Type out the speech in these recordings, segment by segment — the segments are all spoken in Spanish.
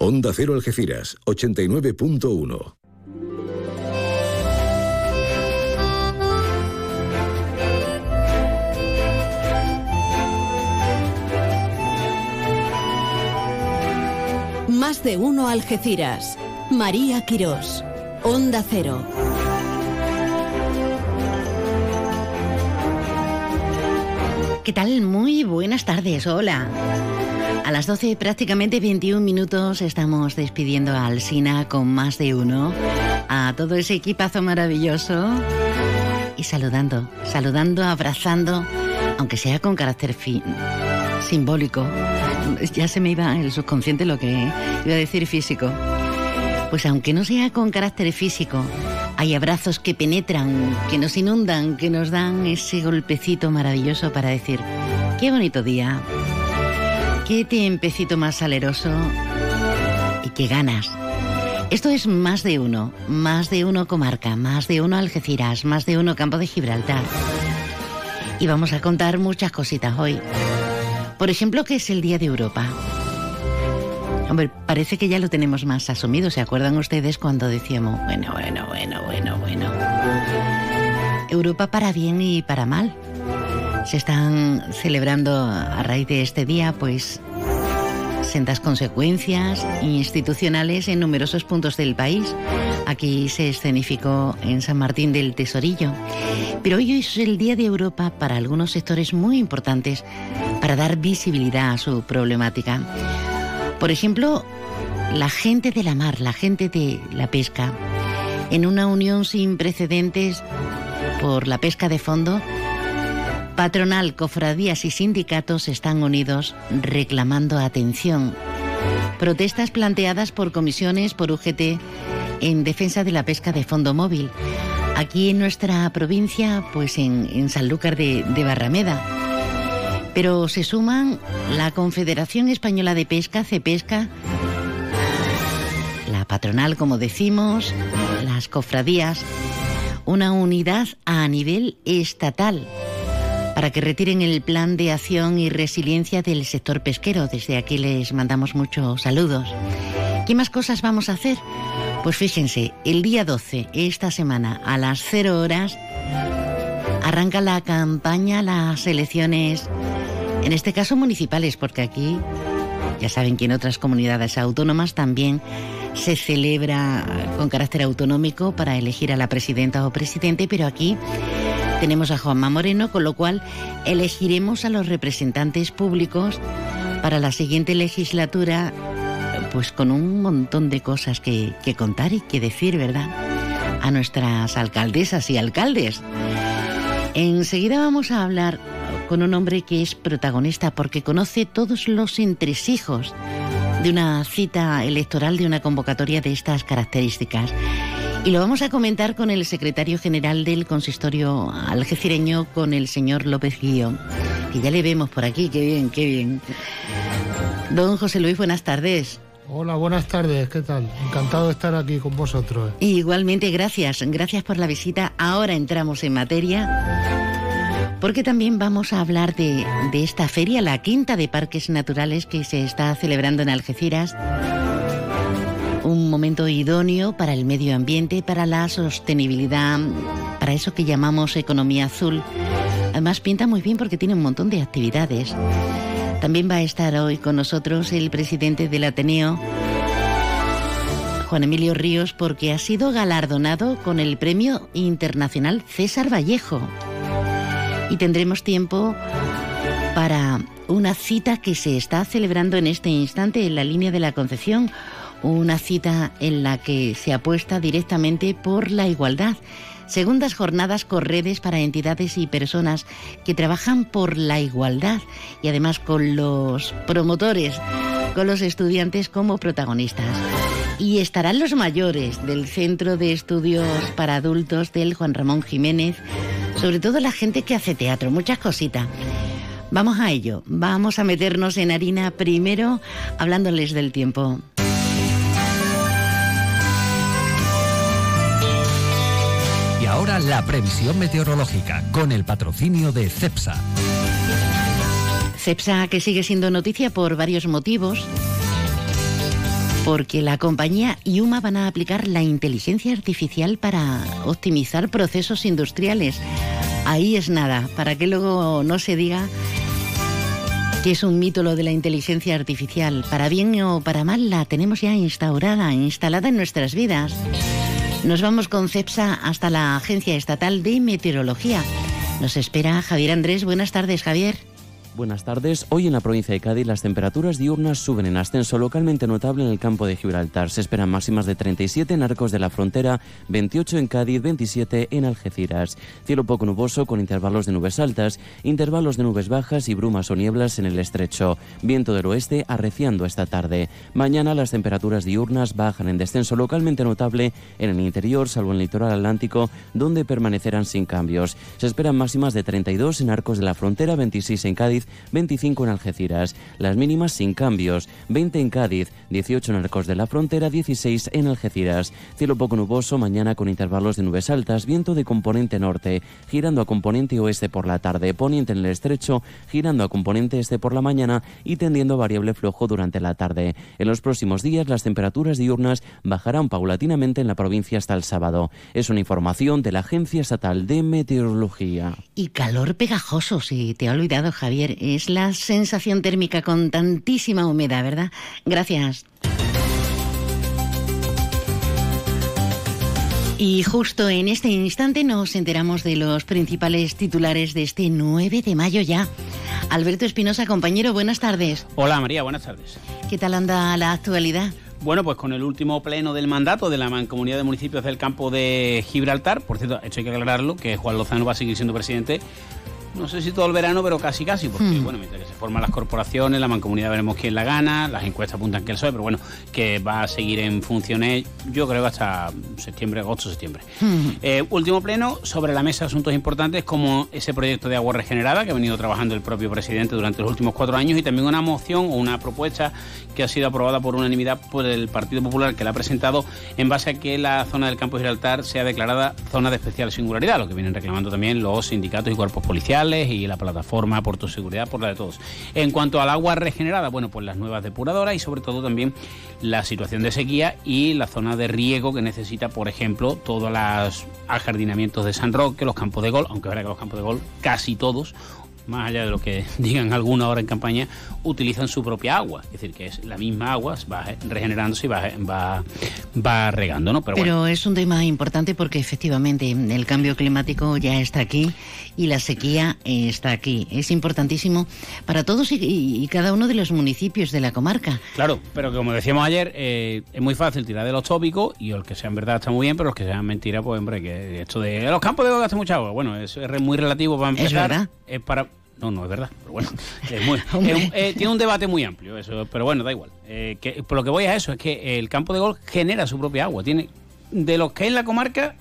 Onda Cero Algeciras, 89.1. Más de uno Algeciras. María Quirós. Onda Cero. ¿Qué tal? Muy buenas tardes. Hola. A las 12, prácticamente 21 minutos, estamos despidiendo a Alsina con más de uno, a todo ese equipazo maravilloso y saludando, saludando, abrazando, aunque sea con carácter fin, simbólico. Ya se me iba el subconsciente lo que iba a decir físico. Pues aunque no sea con carácter físico, hay abrazos que penetran, que nos inundan, que nos dan ese golpecito maravilloso para decir, qué bonito día, Qué tiempecito más saleroso y qué ganas. Esto es más de uno, más de uno comarca, más de uno Algeciras, más de uno campo de Gibraltar. Y vamos a contar muchas cositas hoy. Por ejemplo, que es el Día de Europa. Hombre, parece que ya lo tenemos más asumido. ¿Se acuerdan ustedes cuando decíamos, bueno, bueno, bueno, bueno, bueno? Europa para bien y para mal se están celebrando a raíz de este día, pues sendas consecuencias institucionales en numerosos puntos del país. Aquí se escenificó en San Martín del Tesorillo. Pero hoy es el Día de Europa para algunos sectores muy importantes para dar visibilidad a su problemática. Por ejemplo, la gente de la mar, la gente de la pesca, en una unión sin precedentes por la pesca de fondo, Patronal, cofradías y sindicatos están unidos reclamando atención. Protestas planteadas por comisiones, por UGT, en defensa de la pesca de fondo móvil. Aquí en nuestra provincia, pues en, en Sanlúcar de, de Barrameda. Pero se suman la Confederación Española de Pesca, CEPESCA, la patronal, como decimos, las cofradías, una unidad a nivel estatal para que retiren el plan de acción y resiliencia del sector pesquero. Desde aquí les mandamos muchos saludos. ¿Qué más cosas vamos a hacer? Pues fíjense, el día 12, esta semana, a las 0 horas, arranca la campaña, las elecciones, en este caso municipales, porque aquí, ya saben que en otras comunidades autónomas también se celebra con carácter autonómico para elegir a la presidenta o presidente, pero aquí tenemos a Juanma Moreno, con lo cual elegiremos a los representantes públicos para la siguiente legislatura, pues con un montón de cosas que, contar y que decir, ¿verdad? A nuestras alcaldesas y alcaldes. Enseguida vamos a hablar con un hombre que es protagonista porque conoce todos los entresijos de una cita electoral, de una convocatoria de estas características. Y lo vamos a comentar con el secretario general del consistorio algecireño, con el señor López Guillón, que ya le vemos por aquí, qué bien, qué bien. Don José Luis, buenas tardes. Hola, buenas tardes, ¿qué tal? Encantado de estar aquí con vosotros. Igualmente, gracias, gracias por la visita. Ahora entramos en materia, porque también vamos a hablar de, de esta feria, la quinta de parques naturales que se está celebrando en Algeciras un momento idóneo para el medio ambiente, para la sostenibilidad, para eso que llamamos economía azul. Además pinta muy bien porque tiene un montón de actividades. También va a estar hoy con nosotros el presidente del Ateneo, Juan Emilio Ríos, porque ha sido galardonado con el Premio Internacional César Vallejo. Y tendremos tiempo para una cita que se está celebrando en este instante en la línea de la Concepción, una cita en la que se apuesta directamente por la igualdad. Segundas jornadas corredes para entidades y personas que trabajan por la igualdad y además con los promotores, con los estudiantes como protagonistas. Y estarán los mayores del Centro de Estudios para Adultos del Juan Ramón Jiménez, sobre todo la gente que hace teatro, muchas cositas. Vamos a ello, vamos a meternos en harina primero hablándoles del tiempo. Ahora la previsión meteorológica con el patrocinio de CEPSA. CEPSA que sigue siendo noticia por varios motivos. porque la compañía Yuma van a aplicar la inteligencia artificial para optimizar procesos industriales. Ahí es nada, para que luego no se diga que es un mito lo de la inteligencia artificial. Para bien o para mal la tenemos ya instaurada, instalada en nuestras vidas. Nos vamos con CEPSA hasta la Agencia Estatal de Meteorología. Nos espera Javier Andrés. Buenas tardes, Javier. Buenas tardes. Hoy en la provincia de Cádiz las temperaturas diurnas suben en ascenso localmente notable en el campo de Gibraltar. Se esperan máximas de 37 en Arcos de la Frontera, 28 en Cádiz, 27 en Algeciras. Cielo poco nuboso con intervalos de nubes altas, intervalos de nubes bajas y brumas o nieblas en el estrecho. Viento del oeste arreciando esta tarde. Mañana las temperaturas diurnas bajan en descenso localmente notable en el interior, salvo en el litoral atlántico, donde permanecerán sin cambios. Se esperan máximas de 32 en Arcos de la Frontera, 26 en Cádiz, 25 en Algeciras. Las mínimas sin cambios, 20 en Cádiz, 18 en Arcos de la Frontera, 16 en Algeciras. Cielo poco nuboso, mañana con intervalos de nubes altas, viento de componente norte, girando a componente oeste por la tarde, poniente en el estrecho, girando a componente este por la mañana y tendiendo variable flojo durante la tarde. En los próximos días las temperaturas diurnas bajarán paulatinamente en la provincia hasta el sábado. Es una información de la Agencia Estatal de Meteorología. Y calor pegajoso, si te ha olvidado Javier, es la sensación térmica con tantísima humedad, ¿verdad? Gracias. Y justo en este instante nos enteramos de los principales titulares de este 9 de mayo ya. Alberto Espinosa, compañero, buenas tardes. Hola María, buenas tardes. ¿Qué tal anda la actualidad? Bueno, pues con el último pleno del mandato de la Mancomunidad de Municipios del Campo de Gibraltar, por cierto, esto hay que aclararlo, que Juan Lozano va a seguir siendo presidente no sé si todo el verano, pero casi casi, porque Hmm. bueno, mientras que se forman las corporaciones, la mancomunidad veremos quién la gana, las encuestas apuntan que el PSOE, pero bueno, que va a seguir en funciones, yo creo hasta septiembre, agosto, septiembre. Hmm. Eh, último pleno, sobre la mesa asuntos importantes como ese proyecto de agua regenerada que ha venido trabajando el propio presidente durante los últimos cuatro años y también una moción o una propuesta que ha sido aprobada por unanimidad por el Partido Popular que la ha presentado en base a que la zona del campo de Gibraltar sea declarada zona de especial singularidad, lo que vienen reclamando también los sindicatos y cuerpos policiales y la plataforma por tu seguridad, por la de todos. En cuanto al agua regenerada, bueno, pues las nuevas depuradoras y sobre todo también la situación de sequía y la zona de riego que necesita, por ejemplo, todos los ajardinamientos de San Roque, los campos de gol, aunque verá que los campos de gol casi todos más allá de lo que digan alguna hora en campaña, utilizan su propia agua. Es decir, que es la misma agua, va regenerándose y va, va, va regando, ¿no? Pero, bueno. es un tema importante porque efectivamente el cambio climático ya está aquí y la sequía está aquí. Es importantísimo para todos y, y- y cada uno de los municipios de la comarca. Claro, pero como decíamos ayer, eh, es muy fácil tirar de los tópicos y el que sean verdad está muy bien, pero los que sean mentira, pues hombre, que esto de los campos de gastan mucha agua, bueno, es re- muy relativo para Es empezar. verdad. Es para... No, no es verdad, pero bueno, es muy- eh, tiene un debate muy amplio eso, pero bueno, da igual. Eh, que, por lo que voy a eso, es que el campo de golf genera su propia agua. Tiene De los que hay en la comarca,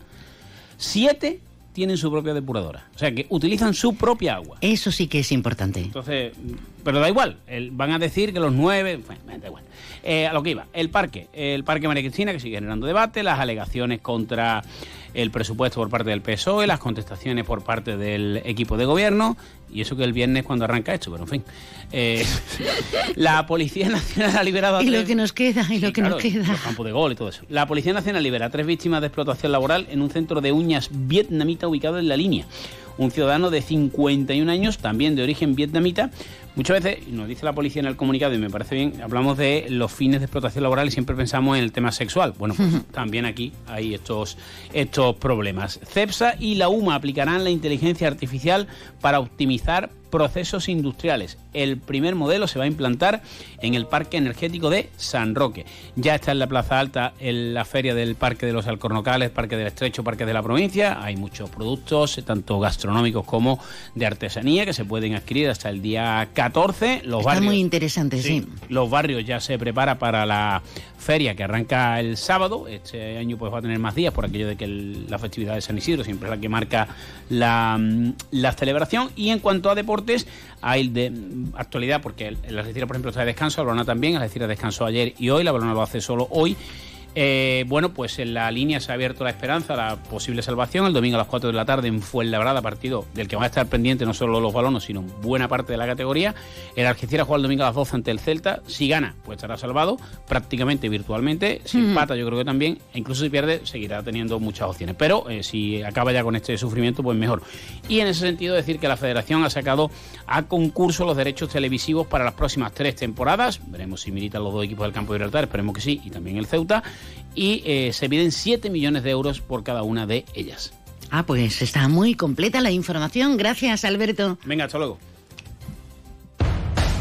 siete tienen su propia depuradora. O sea, que utilizan su propia agua. Eso sí que es importante. Entonces, pero da igual, el- van a decir que los nueve, bueno, da igual. Eh, a lo que iba, el parque, el parque María Cristina que sigue generando debate, las alegaciones contra el presupuesto por parte del PSOE, las contestaciones por parte del equipo de gobierno, y eso que el viernes cuando arranca esto, pero en fin. Eh, la Policía Nacional ha liberado a Y lo que nos queda, y lo que nos queda. Los campos de gol y todo eso. La Policía Nacional libera a tres víctimas de explotación laboral en un centro de uñas vietnamita ubicado en la línea. Un ciudadano de 51 años, también de origen vietnamita. Muchas veces, nos dice la policía en el comunicado, y me parece bien, hablamos de los fines de explotación laboral y siempre pensamos en el tema sexual. Bueno, pues también aquí hay estos, estos problemas. CEPSA y la UMA aplicarán la inteligencia artificial para optimizar procesos industriales. El primer modelo se va a implantar en el Parque Energético de San Roque. Ya está en la Plaza Alta en la feria del Parque de los Alcornocales, Parque del Estrecho, Parque de la Provincia. Hay muchos productos, tanto gastronómicos como de artesanía, que se pueden adquirir hasta el día 14. Los Está barrios, muy interesante, sí. los barrios ya se prepara para la feria que arranca el sábado. Este año pues va a tener más días por aquello de que el- la festividad de San Isidro siempre es la que marca la, mm, la celebración. Y en cuanto a deportes, hay de mm, actualidad, porque el, el Algeciras, por ejemplo, está de descanso, la Balona también, el Algeciras descansó ayer y hoy, la Balona lo hace solo hoy. Eh, bueno, pues en la línea se ha abierto la esperanza, la posible salvación. El domingo a las 4 de la tarde en Fuenlabrada, partido del que van a estar pendientes no solo los balonos, sino buena parte de la categoría. El Algeciras juega el domingo a las 12 ante el Celta. Si gana, pues estará salvado prácticamente virtualmente. Si empata, yo creo que también. E incluso si pierde, seguirá teniendo muchas opciones. Pero eh, si acaba ya con este sufrimiento, pues mejor. Y en ese sentido, decir que la Federación ha sacado a concurso los derechos televisivos para las próximas tres temporadas. Veremos si militan los dos equipos del campo de Gibraltar, esperemos que sí, y también el Ceuta y eh, se piden 7 millones de euros por cada una de ellas. Ah, pues está muy completa la información. Gracias, Alberto. Venga, hasta luego.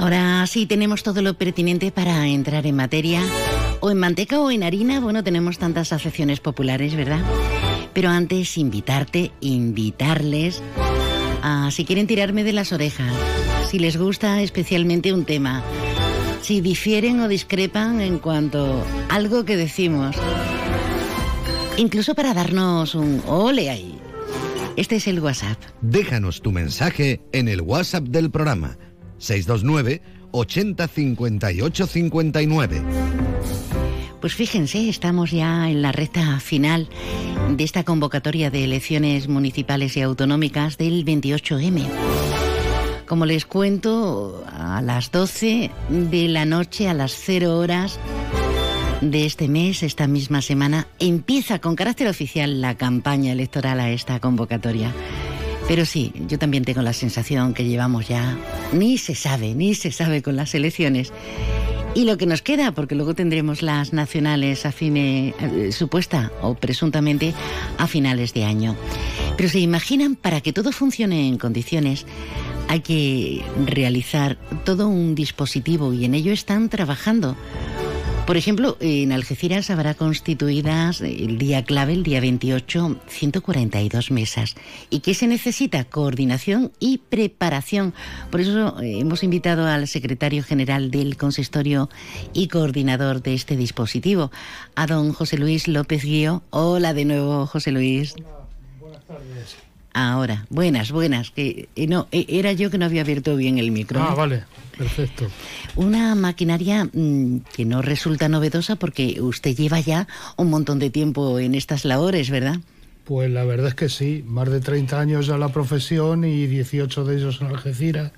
Ahora sí tenemos todo lo pertinente para entrar en materia. O en manteca o en harina, bueno, tenemos tantas afecciones populares, ¿verdad? Pero antes invitarte, invitarles a si quieren tirarme de las orejas, si les gusta especialmente un tema, si difieren o discrepan en cuanto a algo que decimos. Incluso para darnos un ole ahí. Este es el WhatsApp. Déjanos tu mensaje en el WhatsApp del programa 629 80 58 59. Pues fíjense, estamos ya en la recta final de esta convocatoria de elecciones municipales y autonómicas del 28M. Como les cuento, a las 12 de la noche, a las 0 horas de este mes, esta misma semana, empieza con carácter oficial la campaña electoral a esta convocatoria. Pero sí, yo también tengo la sensación que llevamos ya, ni se sabe, ni se sabe con las elecciones. Y lo que nos queda, porque luego tendremos las nacionales a fine, eh, supuesta o presuntamente a finales de año. Pero se imaginan, para que todo funcione en condiciones, hay que realizar todo un dispositivo y en ello están trabajando. Por ejemplo, en Algeciras habrá constituidas el día clave, el día 28, 142 mesas. ¿Y qué se necesita? Coordinación y preparación. Por eso eh, hemos invitado al secretario general del consistorio y coordinador de este dispositivo, a don José Luis López Guío. Hola de nuevo, José Luis. Buenas tardes. Ahora, buenas, buenas. Que eh, no, eh, era yo que no había abierto bien el micro. Ah, ¿eh? vale, perfecto. Una maquinaria mm, que no resulta novedosa porque usted lleva ya un montón de tiempo en estas labores, ¿verdad? Pues la verdad es que sí, más de 30 años ya la profesión y 18 de ellos en Algeciras.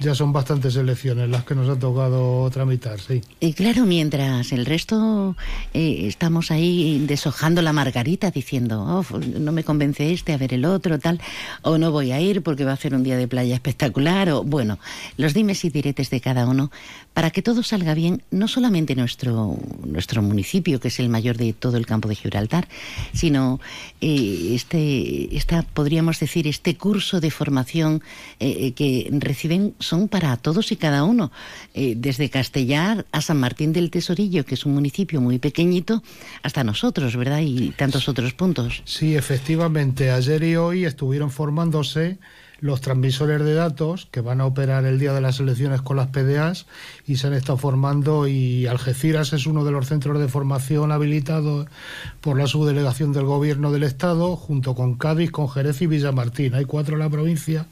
Ya son bastantes elecciones las que nos ha tocado tramitar, sí. Y claro, mientras el resto eh, estamos ahí deshojando la margarita diciendo, oh, no me convence este, a ver el otro, tal, o no voy a ir porque va a ser un día de playa espectacular, o bueno, los dimes y diretes de cada uno, para que todo salga bien, no solamente nuestro, nuestro municipio, que es el mayor de todo el campo de Gibraltar, sino eh, este, esta, podríamos decir, este curso de formación eh, que reciben son para todos y cada uno, eh, desde Castellar a San Martín del Tesorillo, que es un municipio muy pequeñito, hasta nosotros, ¿verdad? Y tantos otros puntos. Sí, efectivamente, ayer y hoy estuvieron formándose los transmisores de datos que van a operar el día de las elecciones con las PDAs y se han estado formando y Algeciras es uno de los centros de formación habilitados por la subdelegación del gobierno del estado junto con Cádiz, con Jerez y Villamartín. Hay cuatro en la provincia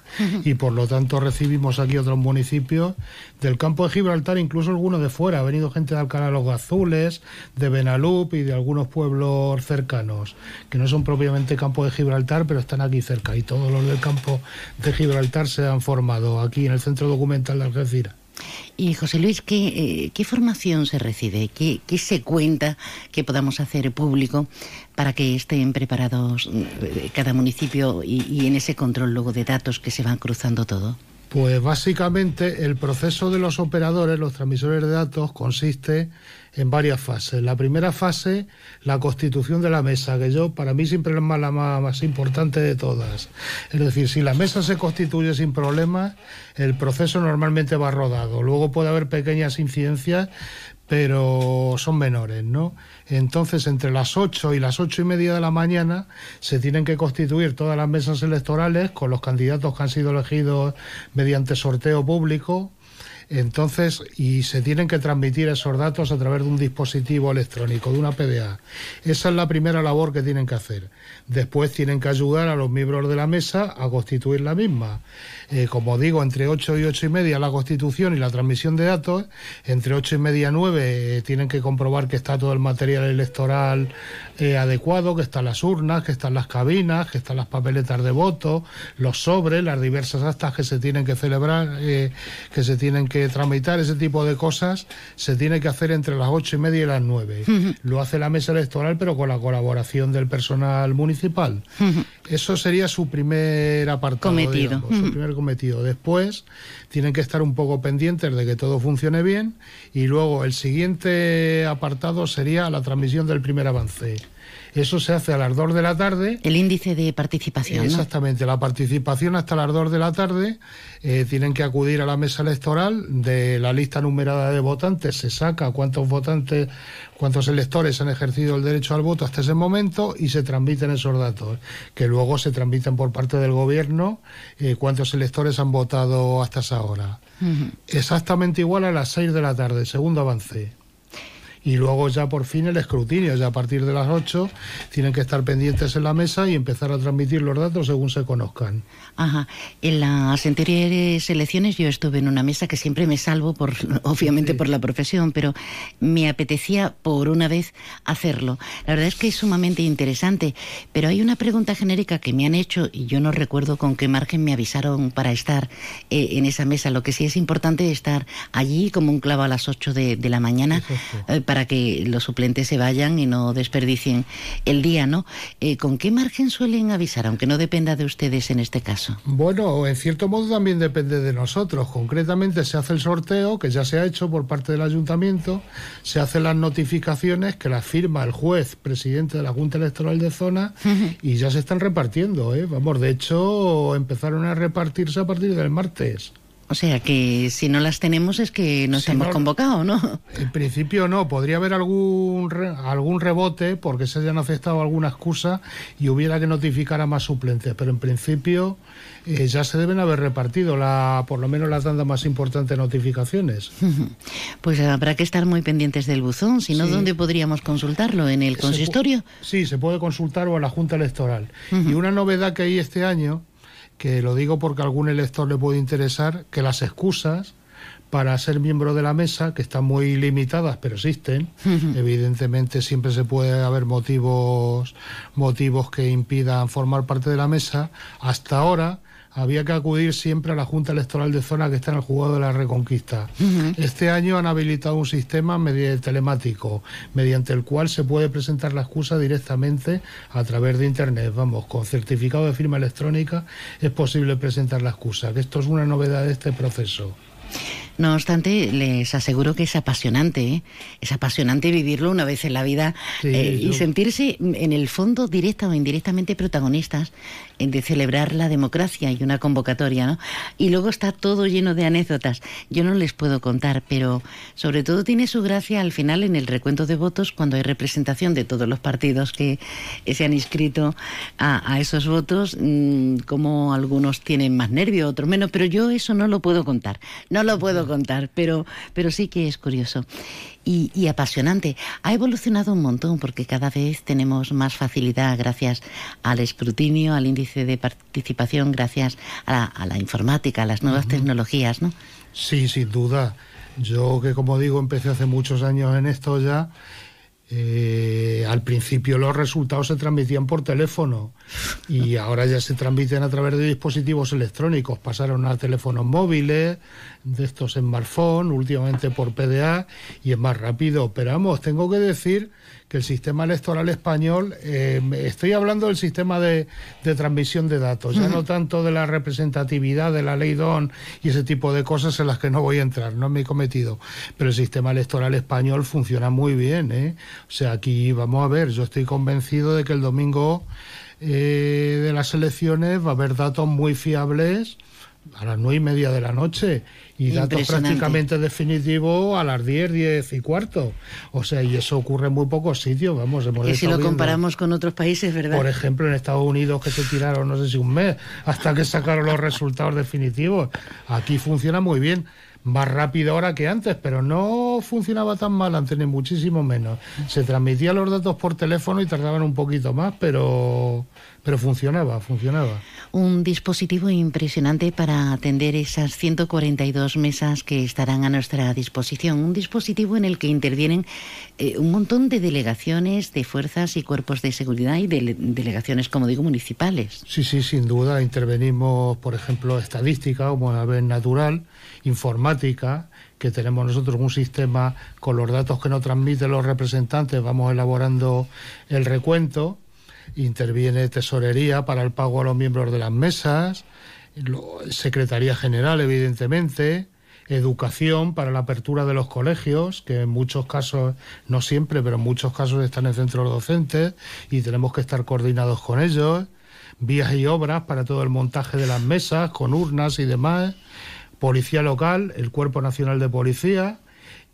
y por lo tanto recibimos aquí otros municipios del campo de Gibraltar, incluso algunos de fuera. Ha venido gente de Alcalá de los Gazules, de Benalup y de algunos pueblos cercanos que no son propiamente campo de Gibraltar, pero están aquí cerca y todos los del campo de Gibraltar se han formado aquí en el Centro Documental de Algeciras. Y José Luis, ¿qué, eh, qué formación se recibe? ¿Qué, ¿Qué, se cuenta que podamos hacer público para que estén preparados eh, cada municipio y, y en ese control luego de datos que se van cruzando todo? Pues básicamente el proceso de los operadores, los transmisores de datos, consiste en varias fases. La primera fase, la constitución de la mesa, que yo para mí siempre es la más, importante de todas. Es decir, si la mesa se constituye sin problemas, el proceso normalmente va rodado. Luego puede haber pequeñas incidencias, pero son menores, ¿no? Entonces, entre las 8 y las ocho y media de la mañana se tienen que constituir todas las mesas electorales con los candidatos que han sido elegidos mediante sorteo público entonces, y se tienen que transmitir esos datos a través de un dispositivo electrónico, de una PDA. Esa es la primera labor que tienen que hacer. Después tienen que ayudar a los miembros de la mesa a constituir la misma. Eh, como digo, entre 8 y 8 y media la constitución y la transmisión de datos. Entre 8 y media y 9 eh, tienen que comprobar que está todo el material electoral eh, adecuado, que están las urnas, que están las cabinas, que están las papeletas de voto, los sobres, las diversas actas que se tienen que celebrar, que se tienen que tramitar, ese tipo de cosas se tiene que hacer entre las 8 y media y las 9. Lo hace la mesa electoral, pero con la colaboración del personal municipal. Eso sería su primer apartado. Cometido. su primer cometido. Después tienen que estar un poco pendientes de que todo funcione bien y luego el siguiente apartado sería la transmisión del primer avance. Eso se hace a las 2 de la tarde. El índice de participación. Exactamente, la participación hasta las 2 de la tarde. Eh, tienen que acudir a la mesa electoral de la lista numerada de votantes. Se saca cuántos votantes, cuántos electores han ejercido el derecho al voto hasta ese momento y se transmiten esos datos, que luego se transmiten por parte del gobierno eh, cuántos electores han votado hasta esa hora. Exactamente igual a las 6 de la tarde, segundo avance y luego ya por fin el escrutinio, ya a partir de las 8 tienen que estar pendientes en la mesa y empezar a transmitir los datos según se conozcan. Ajá. En las anteriores elecciones yo estuve en una mesa que siempre me salvo, por, obviamente por la profesión, pero me apetecía por una vez hacerlo. La verdad es que es sumamente interesante, pero hay una pregunta genérica que me han hecho y yo no recuerdo con qué margen me avisaron para estar eh, en esa mesa. Lo que sí es importante es estar allí como un clavo a las 8 de, la mañana para que los suplentes se vayan y no desperdicien el día, ¿no? Eh, ¿Con qué margen suelen avisar, aunque no dependa de ustedes en este caso? Bueno, en cierto modo también depende de nosotros. Concretamente se hace el sorteo, que ya se ha hecho por parte del ayuntamiento, se hacen las notificaciones que las firma el juez, presidente de la Junta Electoral de Zona, y ya se están repartiendo, ¿eh? Vamos, de hecho empezaron a repartirse a partir del martes. O sea que si no las tenemos es que no estamos convocados, ¿no? En principio no, podría haber algún algún rebote porque se hayan aceptado alguna excusa y hubiera que notificar a más suplentes, pero en principio eh, ya se deben haber repartido la por lo menos las tandas más importantes notificaciones. Pues habrá que estar muy pendientes del buzón, si no, ¿dónde podríamos consultarlo? ¿En el consistorio? sí, se puede consultar o en la Junta Electoral. Y una novedad que hay este año que lo digo porque a algún elector le puede interesar, que las excusas para ser miembro de la mesa, que están muy limitadas, pero existen. Evidentemente siempre se puede haber motivos, motivos que impidan formar parte de la mesa. Hasta ahora había que acudir siempre a la Junta Electoral de Zona que está en el jugado de la Reconquista. Este año han habilitado un sistema telemático mediante el cual se puede presentar la excusa directamente a través de Internet. Vamos, con certificado de firma electrónica es posible presentar la excusa, que esto es una novedad de este proceso. No obstante, les aseguro que es apasionante, ¿eh? es apasionante vivirlo una vez en la vida eh, y sentirse en el fondo directa o indirectamente protagonistas de celebrar la democracia y una convocatoria, ¿no? Y luego está todo lleno de anécdotas. Yo no les puedo contar, pero sobre todo tiene su gracia al final en el recuento de votos cuando hay representación de todos los partidos que se han inscrito a, esos votos, mm, como algunos tienen más nervio, otros menos, pero yo eso no lo puedo contar, no lo puedo contar, pero, pero sí que es curioso y, apasionante. Ha evolucionado un montón porque cada vez tenemos más facilidad gracias al escrutinio, al índice de participación, gracias a la, informática, a las nuevas tecnologías, ¿no? Sí, sin duda. Yo que como digo empecé hace muchos años en esto ya. Eh, al principio los resultados se transmitían por teléfono y ahora ya se transmiten a través de dispositivos electrónicos, pasaron a teléfonos móviles, de estos smartphone, últimamente por PDA, y es más rápido. Pero vamos, tengo que decir que el sistema electoral español, eh, estoy hablando del sistema de, transmisión de datos, ya no tanto de la representatividad de la ley DON y ese tipo de cosas en las que no voy a entrar, no me he cometido, pero el sistema electoral español funciona muy bien. ¿eh? O sea, aquí vamos a ver, yo estoy convencido de que el domingo eh, de las elecciones va a haber datos muy fiables a las nueve y media de la noche y datos prácticamente definitivos a las diez, diez y cuarto. O sea, y eso ocurre en muy pocos sitios, vamos. y si lo comparamos con otros países, ¿verdad? Por ejemplo, en Estados Unidos que se tiraron, no sé si un mes, hasta que sacaron los resultados definitivos. Aquí funciona muy bien más rápido ahora que antes, pero no funcionaba tan mal antes, ni muchísimo menos. Se transmitían los datos por teléfono y tardaban un poquito más, pero, pero funcionaba, funcionaba. Un dispositivo impresionante para atender esas 142 mesas que estarán a nuestra disposición. Un dispositivo en el que intervienen eh, un montón de delegaciones de fuerzas y cuerpos de seguridad y de delegaciones, como digo, municipales. Sí, sí, sin duda. Intervenimos, por ejemplo, estadística, como a ver natural informática, que tenemos nosotros un sistema con los datos que nos transmiten los representantes, vamos elaborando el recuento, interviene tesorería para el pago a los miembros de las mesas, Secretaría General, evidentemente, educación para la apertura de los colegios, que en muchos casos, no siempre, pero en muchos casos están en centros docentes y tenemos que estar coordinados con ellos, vías y obras para todo el montaje de las mesas, con urnas y demás, Policía Local, el Cuerpo Nacional de Policía,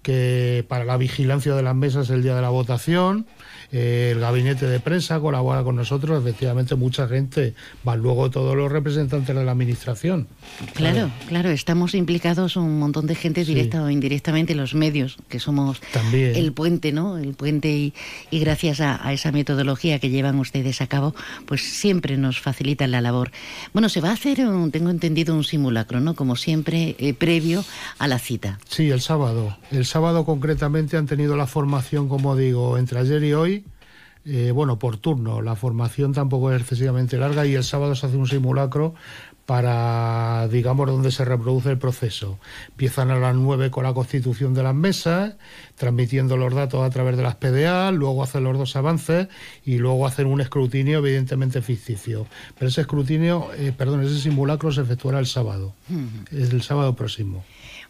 que para la vigilancia de las mesas el día de la votación, eh, el gabinete de prensa colabora con nosotros, efectivamente mucha gente, van luego todos los representantes de la administración. Claro, claro, estamos implicados un montón de gente directa o indirectamente, los medios, que somos el puente, ¿no? El puente y, gracias a, esa metodología que llevan ustedes a cabo, pues siempre nos facilitan la labor. Bueno, se va a hacer, tengo entendido, un simulacro, ¿no? Como siempre, eh, previo a la cita. Sí, el sábado. El sábado concretamente han tenido la formación, como digo, entre ayer y hoy eh, bueno, por turno. La formación tampoco es excesivamente larga y el sábado se hace un simulacro para, digamos, donde se reproduce el proceso. Empiezan a las 9 con la constitución de las mesas, transmitiendo los datos a través de las PDA, luego hacen los dos avances y luego hacen un escrutinio evidentemente ficticio. Pero ese escrutinio, eh, perdón, ese simulacro se efectuará el sábado, es el sábado próximo.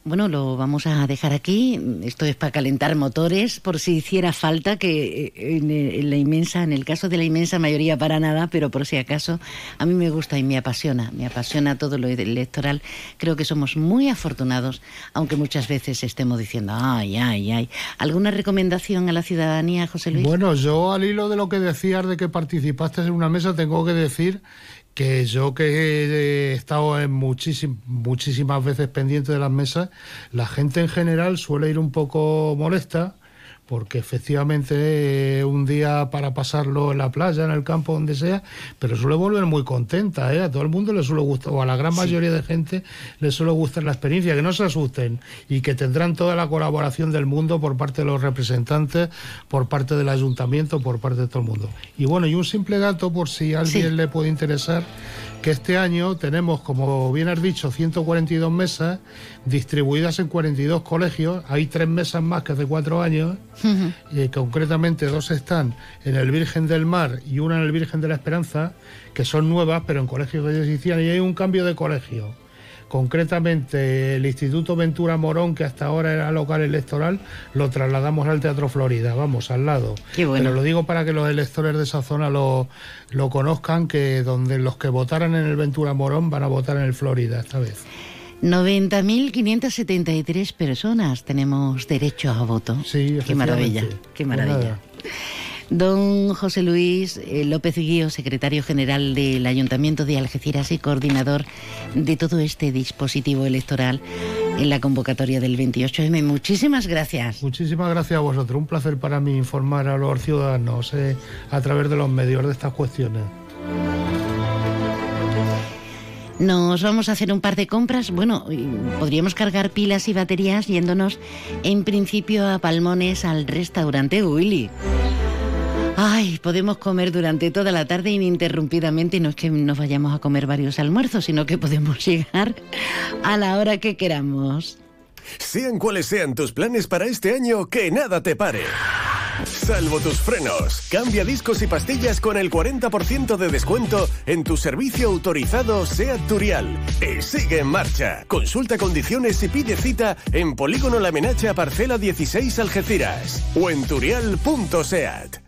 Bueno, lo vamos a dejar aquí. Esto es para calentar motores, por si hiciera falta, que eh, en, la inmensa, en el caso de la inmensa mayoría para nada, pero por si acaso, a mí me gusta y me apasiona, me apasiona todo lo electoral. Creo que somos muy afortunados, aunque muchas veces estemos diciendo, ay, ay, ay. ¿Alguna recomendación a la ciudadanía, José Luis? Bueno, yo al hilo de lo que decías de que participaste en una mesa, tengo que decir que yo que he estado en muchísimas veces pendiente de las mesas, la gente en general suele ir un poco molesta porque efectivamente un día para pasarlo en la playa, en el campo, donde sea, pero suele volver muy contenta, ¿eh? a todo el mundo le suele gustar, o a la gran mayoría de gente le suele gustar la experiencia, que no se asusten y que tendrán toda la colaboración del mundo por parte de los representantes, por parte del ayuntamiento, por parte de todo el mundo. Y bueno, y un simple dato por si a alguien le puede interesar, que este año tenemos, como bien has dicho, 142 mesas distribuidas en 42 colegios. Hay tres mesas más que hace cuatro años. y concretamente dos están en el Virgen del Mar y una en el Virgen de la Esperanza, que son nuevas, pero en colegios que ya existían. Y hay un cambio de colegio. Concretamente, el Instituto Ventura Morón, que hasta ahora era local electoral, lo trasladamos al Teatro Florida, vamos, al lado. Pero lo digo para que los electores de esa zona lo, lo conozcan, que donde los que votaran en el Ventura Morón van a votar en el Florida esta vez. 90.573 personas tenemos derecho a voto. Sí, Qué maravilla, qué pues maravilla. Don José Luis eh, López Guío, secretario general del Ayuntamiento de Algeciras y coordinador de todo este dispositivo electoral en la convocatoria del 28M. Muchísimas gracias. Muchísimas gracias a vosotros. Un placer para mí informar a los ciudadanos eh, a través de los medios de estas cuestiones. Nos vamos a hacer un par de compras. Bueno, podríamos cargar pilas y baterías yéndonos en principio a Palmones al restaurante Willy. Ay, podemos comer durante toda la tarde ininterrumpidamente. No es que nos vayamos a comer varios almuerzos, sino que podemos llegar a la hora que queramos. Sean cuales sean tus planes para este año, que nada te pare. Salvo tus frenos. Cambia discos y pastillas con el 40% de descuento en tu servicio autorizado SEAT Turial. Y sigue en marcha. Consulta condiciones y pide cita en Polígono La Menacha Parcela 16 Algeciras o en turial.seat.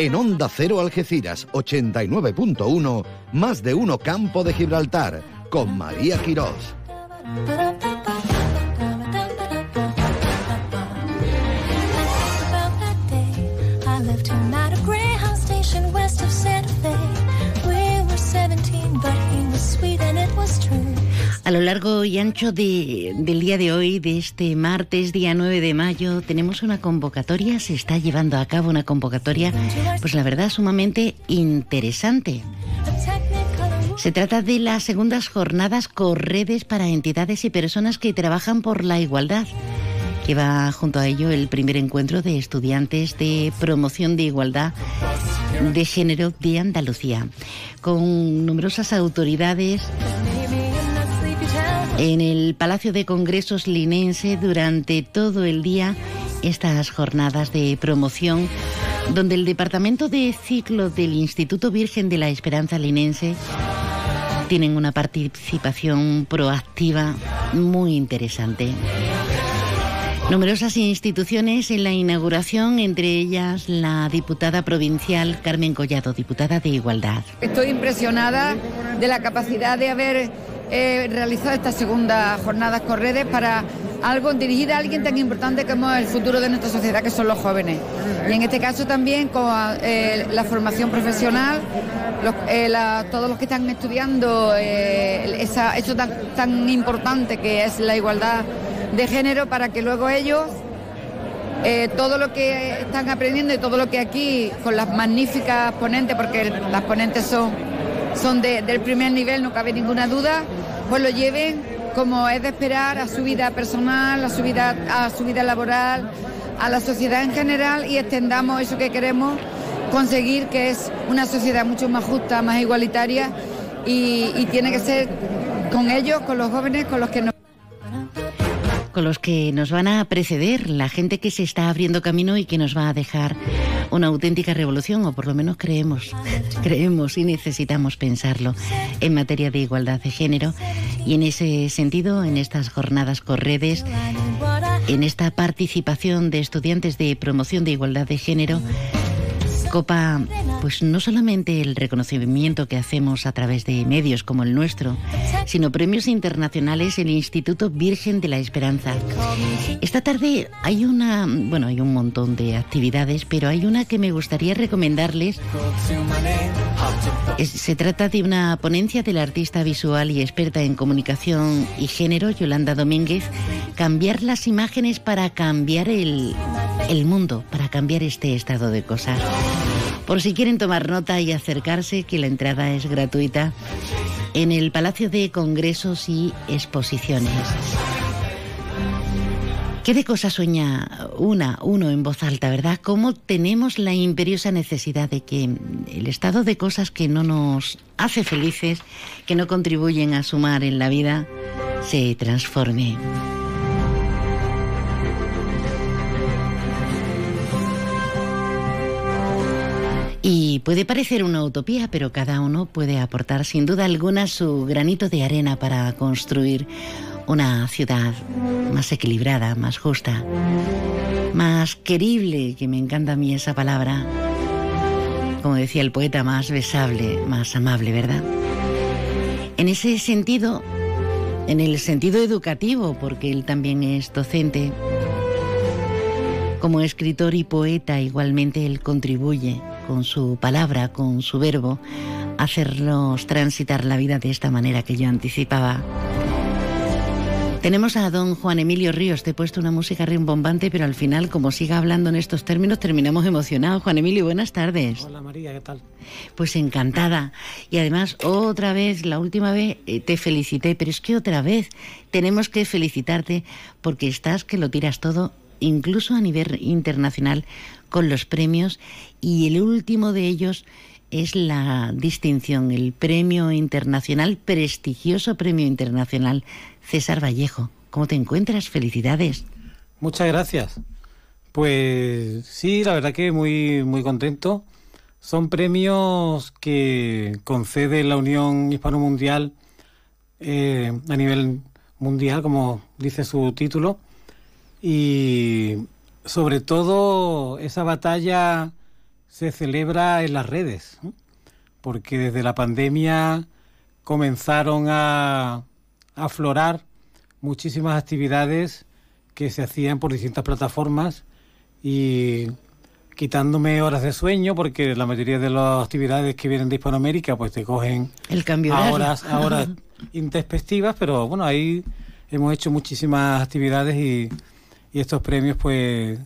En Onda Cero Algeciras 89.1, más de uno Campo de Gibraltar, con María Quirós. A lo largo y ancho de- del día de hoy, de este martes, día 9 de mayo, tenemos una convocatoria, se está llevando a cabo una convocatoria, pues la verdad sumamente interesante. Se trata de las segundas jornadas Corredes para entidades y personas que trabajan por la igualdad, que va junto a ello el primer encuentro de estudiantes de promoción de igualdad de género de Andalucía, con numerosas autoridades en el Palacio de Congresos Linense durante todo el día estas jornadas de promoción donde el Departamento de Ciclo del Instituto Virgen de la Esperanza Linense tienen una participación proactiva muy interesante. Numerosas instituciones en la inauguración, entre ellas la diputada provincial Carmen Collado, diputada de Igualdad. Estoy impresionada de la capacidad de haber eh, realizado esta segunda jornada Corredes para algo dirigida a alguien tan importante como el futuro de nuestra sociedad, que son los jóvenes. Y en este caso también con eh, la formación profesional, eh, todos los que están estudiando eh, eso tan, tan importante que es la igualdad de género para que luego ellos todo lo que están aprendiendo y todo lo que aquí, con las magníficas ponentes, porque las ponentes son, son de- del primer nivel, no cabe ninguna duda, pues lo lleven como es de esperar a su vida personal, a su vida, a su vida laboral, a la sociedad en general y extendamos eso que queremos conseguir, que es una sociedad mucho más justa, más igualitaria y, tiene que ser con ellos, con los jóvenes, con los que nos los que nos van a preceder, la gente que se está abriendo camino y que nos va a dejar una auténtica revolución, o por lo menos creemos, creemos y necesitamos pensarlo en materia de igualdad de género. Y en ese sentido, en estas jornadas Corredes, en esta participación de estudiantes de promoción de igualdad de género, copa pues no solamente el reconocimiento que hacemos a través de medios como el nuestro, sino premios internacionales el Instituto Virgen de la Esperanza. Esta tarde hay una, bueno, hay un montón de actividades, pero hay una que me gustaría recomendarles. Es- se trata de una ponencia del artista visual y experta en comunicación y género, Yolanda Domínguez, cambiar las imágenes para cambiar el, el mundo, para cambiar este estado de cosas. Por si quieren tomar nota y acercarse, que la entrada es gratuita en el Palacio de Congresos y Exposiciones. ¿Qué de cosas sueña una, uno en voz alta, verdad? ¿Cómo tenemos la imperiosa necesidad de que el estado de cosas que no nos hace felices, que no contribuyen a sumar en la vida, se transforme? Puede parecer una utopía, pero cada uno puede aportar sin duda alguna su granito de arena para construir una ciudad más equilibrada, más justa, más querible, que me encanta a mí esa palabra. Como decía el poeta, más besable, más amable, ¿verdad? En ese sentido, en el sentido educativo, porque él también es docente, como escritor y poeta igualmente él contribuye con su palabra, con su verbo, hacernos transitar la vida de esta manera que yo anticipaba. Tenemos a don Juan Emilio Ríos, te he puesto una música rimbombante, pero al final, como siga hablando en estos términos, terminamos emocionados. Juan Emilio, buenas tardes. Hola María, ¿qué tal? Pues encantada. Y además, otra vez, la última vez eh, te felicité, pero es que otra vez tenemos que felicitarte porque estás que lo tiras todo, incluso a nivel internacional, con los premios. Y el último de ellos es la distinción, el premio internacional, prestigioso premio internacional César Vallejo. ¿Cómo te encuentras? Felicidades. Muchas gracias. Pues sí, la verdad que muy, muy contento. Son premios que concede la Unión Hispano Mundial eh, a nivel mundial, como dice su título. Y sobre todo esa batalla se celebra en las redes, porque desde la pandemia comenzaron a aflorar muchísimas actividades que se hacían por distintas plataformas y quitándome horas de sueño porque la mayoría de las actividades que vienen de Hispanoamérica pues te cogen el cambio a horas, a horas intempestivas, pero bueno, ahí hemos hecho muchísimas actividades y, y estos premios pues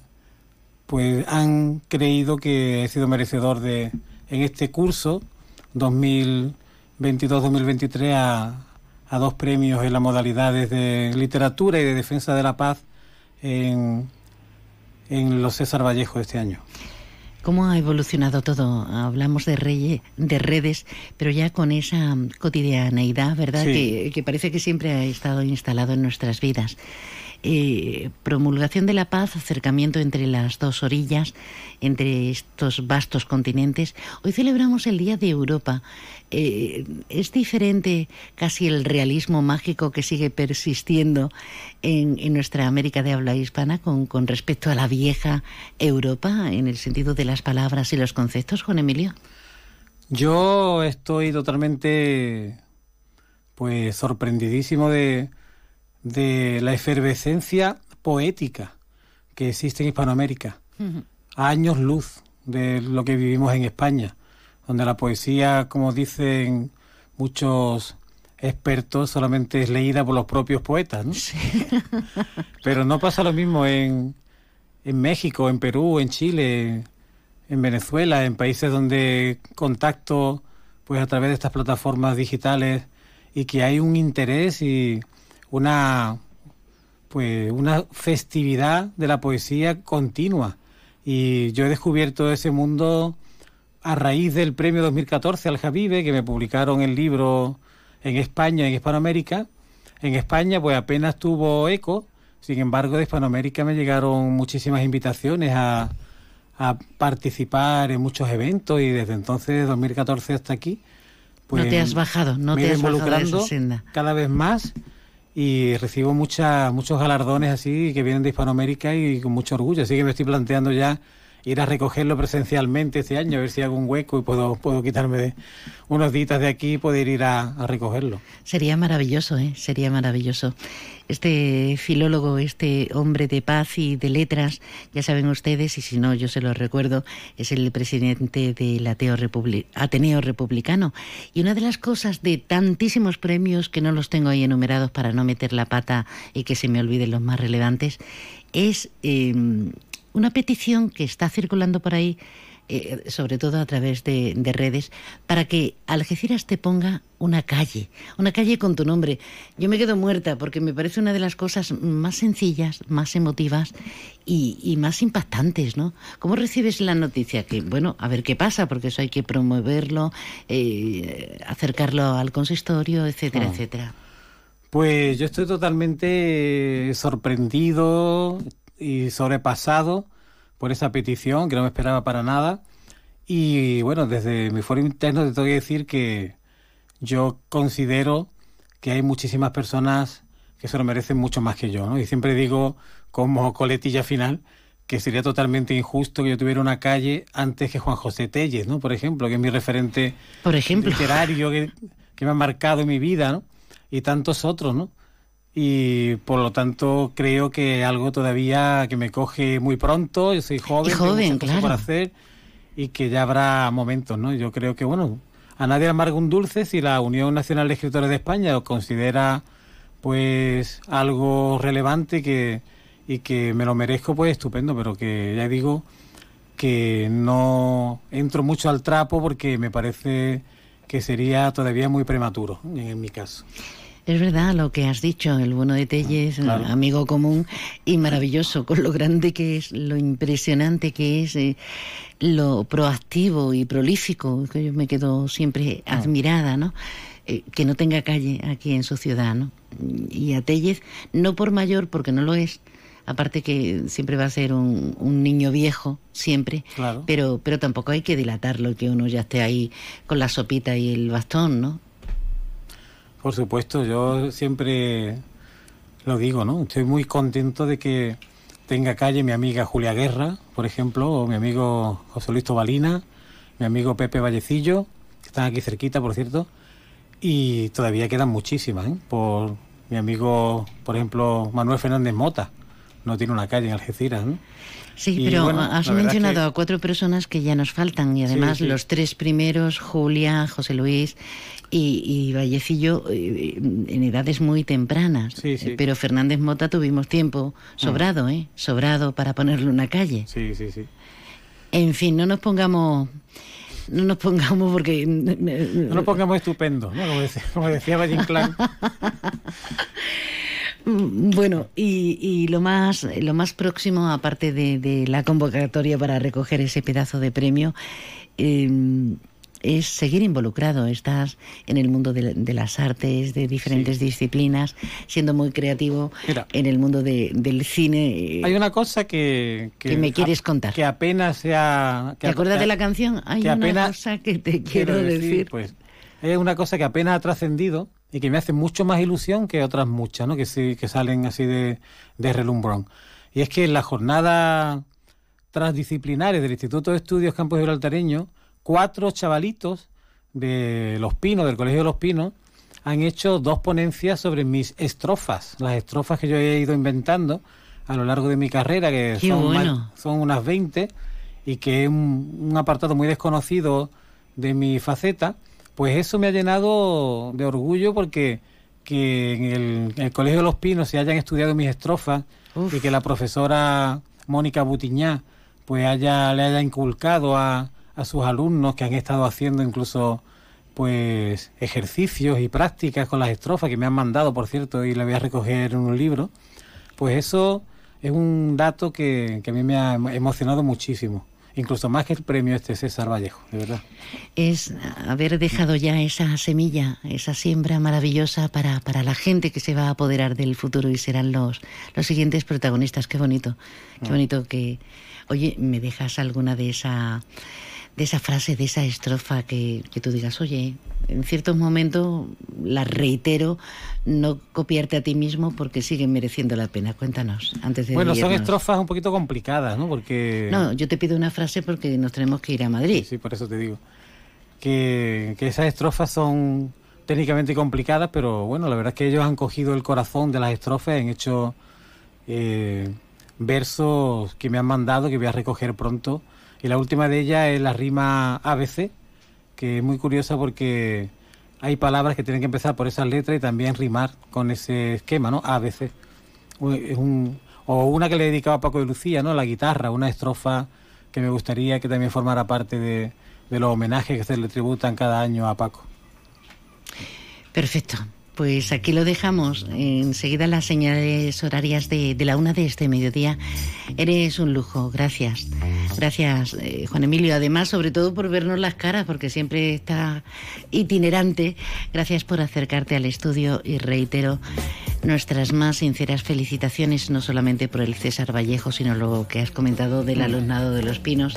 pues han creído que he sido merecedor de en este curso 2022-2023 a, a dos premios en las modalidades de literatura y de defensa de la paz en, en los César Vallejo este año. ¿Cómo ha evolucionado todo? Hablamos de, reyes, de redes, pero ya con esa cotidianeidad, ¿verdad? Sí. Que, que parece que siempre ha estado instalado en nuestras vidas. Eh, promulgación de la paz, acercamiento entre las dos orillas, entre estos vastos continentes. Hoy celebramos el Día de Europa. Eh, es diferente casi el realismo mágico que sigue persistiendo en, nuestra América de habla hispana con, con respecto a la vieja Europa, en el sentido de las palabras y los conceptos, Juan Emilio. Yo estoy totalmente pues sorprendidísimo de, de la efervescencia poética que existe en Hispanoamérica. A años luz de lo que vivimos en España, donde la poesía, como dicen muchos expertos, solamente es leída por los propios poetas, ¿no? Pero no pasa lo mismo en, en México, en Perú, en Chile, en Venezuela, en países donde contacto pues a través de estas plataformas digitales y que hay un interés y una pues una festividad de la poesía continua. Y yo he descubierto ese mundo a raíz del premio 2014 al Javive que me publicaron el libro en España en Hispanoamérica. En España pues apenas tuvo eco. Sin embargo de Hispanoamérica me llegaron muchísimas invitaciones a, a participar en muchos eventos y desde entonces, de 2014 hasta aquí, pues no te has bajado, no me te has bajado de involucrando esa senda. cada vez más y recibo mucha, muchos galardones así que vienen de Hispanoamérica y con mucho orgullo. Así que me estoy planteando ya ir a recogerlo presencialmente este año, a ver si hago un hueco y puedo, puedo quitarme de unos días de aquí y poder ir a, a recogerlo. Sería maravilloso, ¿eh? Sería maravilloso. Este filólogo, este hombre de paz y de letras, ya saben ustedes, y si no, yo se lo recuerdo, es el presidente del Ateo Republi- Ateneo Republicano. Y una de las cosas de tantísimos premios, que no los tengo ahí enumerados para no meter la pata y que se me olviden los más relevantes, es eh, una petición que está circulando por ahí eh, sobre todo a través de, de redes, para que Algeciras te ponga una calle, una calle con tu nombre. Yo me quedo muerta porque me parece una de las cosas más sencillas, más emotivas y, y más impactantes, ¿no? ¿Cómo recibes la noticia? Que, bueno, a ver qué pasa, porque eso hay que promoverlo, eh, acercarlo al consistorio, etcétera, Ah. etcétera. Pues yo estoy totalmente sorprendido y sobrepasado por esa petición que no me esperaba para nada Y bueno, desde mi foro interno te tengo que decir que yo considero que hay muchísimas personas que se lo merecen mucho más que yo, ¿no? Y siempre digo, como coletilla final, que sería totalmente injusto que yo tuviera una calle antes que Juan José Telles, ¿no? Por ejemplo, que es mi referente Por ejemplo. literario que, que me ha marcado en mi vida, ¿no? Y tantos otros, ¿no? Y por lo tanto creo que algo todavía que me coge muy pronto, yo soy joven, Y joven, cosas por claro. hacer y que ya habrá momentos, ¿no? Yo creo que, bueno, a nadie amarga un dulce si la Unión Nacional de Escritores de España lo considera pues algo relevante que, y que me lo merezco, pues estupendo, pero que ya digo que no entro mucho al trapo porque me parece que sería todavía muy prematuro en mi caso. Es verdad lo que has dicho, el bueno de Telles, claro. amigo común y maravilloso, con lo grande que es, lo impresionante que es, eh, lo proactivo y prolífico, que yo me quedo siempre admirada, ¿no? Eh, que no tenga calle aquí en su ciudad, ¿no? Y a Tellez, no por mayor, porque no lo es, aparte que siempre va a ser un, un niño viejo, siempre, Claro. pero, pero tampoco hay que dilatarlo que uno ya esté ahí con la sopita y el bastón, ¿no? Por supuesto, yo siempre lo digo, ¿no? Estoy muy contento de que tenga calle mi amiga Julia Guerra, por ejemplo, o mi amigo José Luis Tobalina, mi amigo Pepe Vallecillo, que están aquí cerquita, por cierto, y todavía quedan muchísimas, ¿eh? Por mi amigo, por ejemplo, Manuel Fernández Mota, no tiene una calle en Algeciras, ¿no? Sí, Y, pero bueno, has mencionado que- a cuatro personas que ya nos faltan y además sí. los tres primeros, Julia, José Luis y, y Vallecillo, eh, en edades muy tempranas. Sí, sí. Eh, Pero Fernández Mota tuvimos tiempo sobrado, ¿eh? Sobrado para ponerle una calle. Sí, sí, sí. En fin, no nos pongamos... No nos pongamos porque... No nos pongamos estupendos, ¿no? Como decía, como decía Valle Inclán. Bueno, y, y lo más lo más próximo, aparte de, de la convocatoria para recoger ese pedazo de premio, eh, es seguir involucrado. Estás en el mundo de, de las artes, de diferentes disciplinas, siendo muy creativo Mira. en el mundo de- del cine. Hay una cosa que... Que me quieres contar. Que apenas se ha... ¿Te acuerdas de la canción? Hay que una apenas- cosa que te quiero, decir. Pues es una cosa que apenas ha trascendido y que me hace mucho más ilusión que otras muchas, ¿no? Que sí, que salen así de, de relumbrón. Y es que en la jornada transdisciplinaria del Instituto de Estudios Campos Gibraltareño, cuatro chavalitos de Los Pinos, del Colegio de Los Pinos, han hecho dos ponencias sobre mis estrofas, las estrofas que yo he ido inventando a lo largo de mi carrera, que Qué son, más- bueno. son unas 20 y que es un, un apartado muy desconocido de mi faceta, pues eso me ha llenado de orgullo porque que en el, en el Colegio de los Pinos se hayan estudiado mis estrofas y que la profesora Mónica Butiñá pues haya, le haya inculcado a, a sus alumnos que han estado haciendo incluso pues ejercicios y prácticas con las estrofas que me han mandado, por cierto, y la voy a recoger en un libro, pues eso es un dato que, que a mí me ha emocionado muchísimo, incluso más que el premio este César Vallejo, de verdad. es haber dejado ya esa semilla, esa siembra maravillosa para, para la gente que se va a apoderar del futuro y serán los, los siguientes protagonistas. Qué bonito, qué Mm. bonito que... Oye, ¿me dejas alguna de esa, de esa frase, de esa estrofa que, que tú digas, oye, en ciertos momentos la reitero, no copiarte a ti mismo porque siguen mereciendo la pena? Cuéntanos, antes de Bueno, son estrofas un poquito complicadas, ¿no? Porque... No, yo te pido una frase porque nos tenemos que ir a Madrid. Sí, sí, por eso te digo. Que, que esas estrofas son técnicamente complicadas, pero bueno, la verdad es que ellos han cogido el corazón de las estrofas, han hecho eh, versos que me han mandado, que voy a recoger pronto. Y la última de ellas es la rima ABC, que es muy curiosa porque hay palabras que tienen que empezar por esas letras y también rimar con ese esquema, ¿no? ABC. Es un- o una que le he dedicado a Paco de Lucía, ¿no? La guitarra, una estrofa que me gustaría que también formara parte de los homenajes que se le tributan cada año a Paco. Perfecto. Pues aquí lo dejamos. Enseguida las señales horarias de, la una de este mediodía. Eres un lujo. Gracias. Gracias, eh, Juan Emilio. Además, sobre todo por vernos las caras, porque siempre está itinerante. Gracias por acercarte al estudio y reitero Nuestras más sinceras felicitaciones no solamente por el César Vallejo, sino lo que has comentado del alumnado de Los Pinos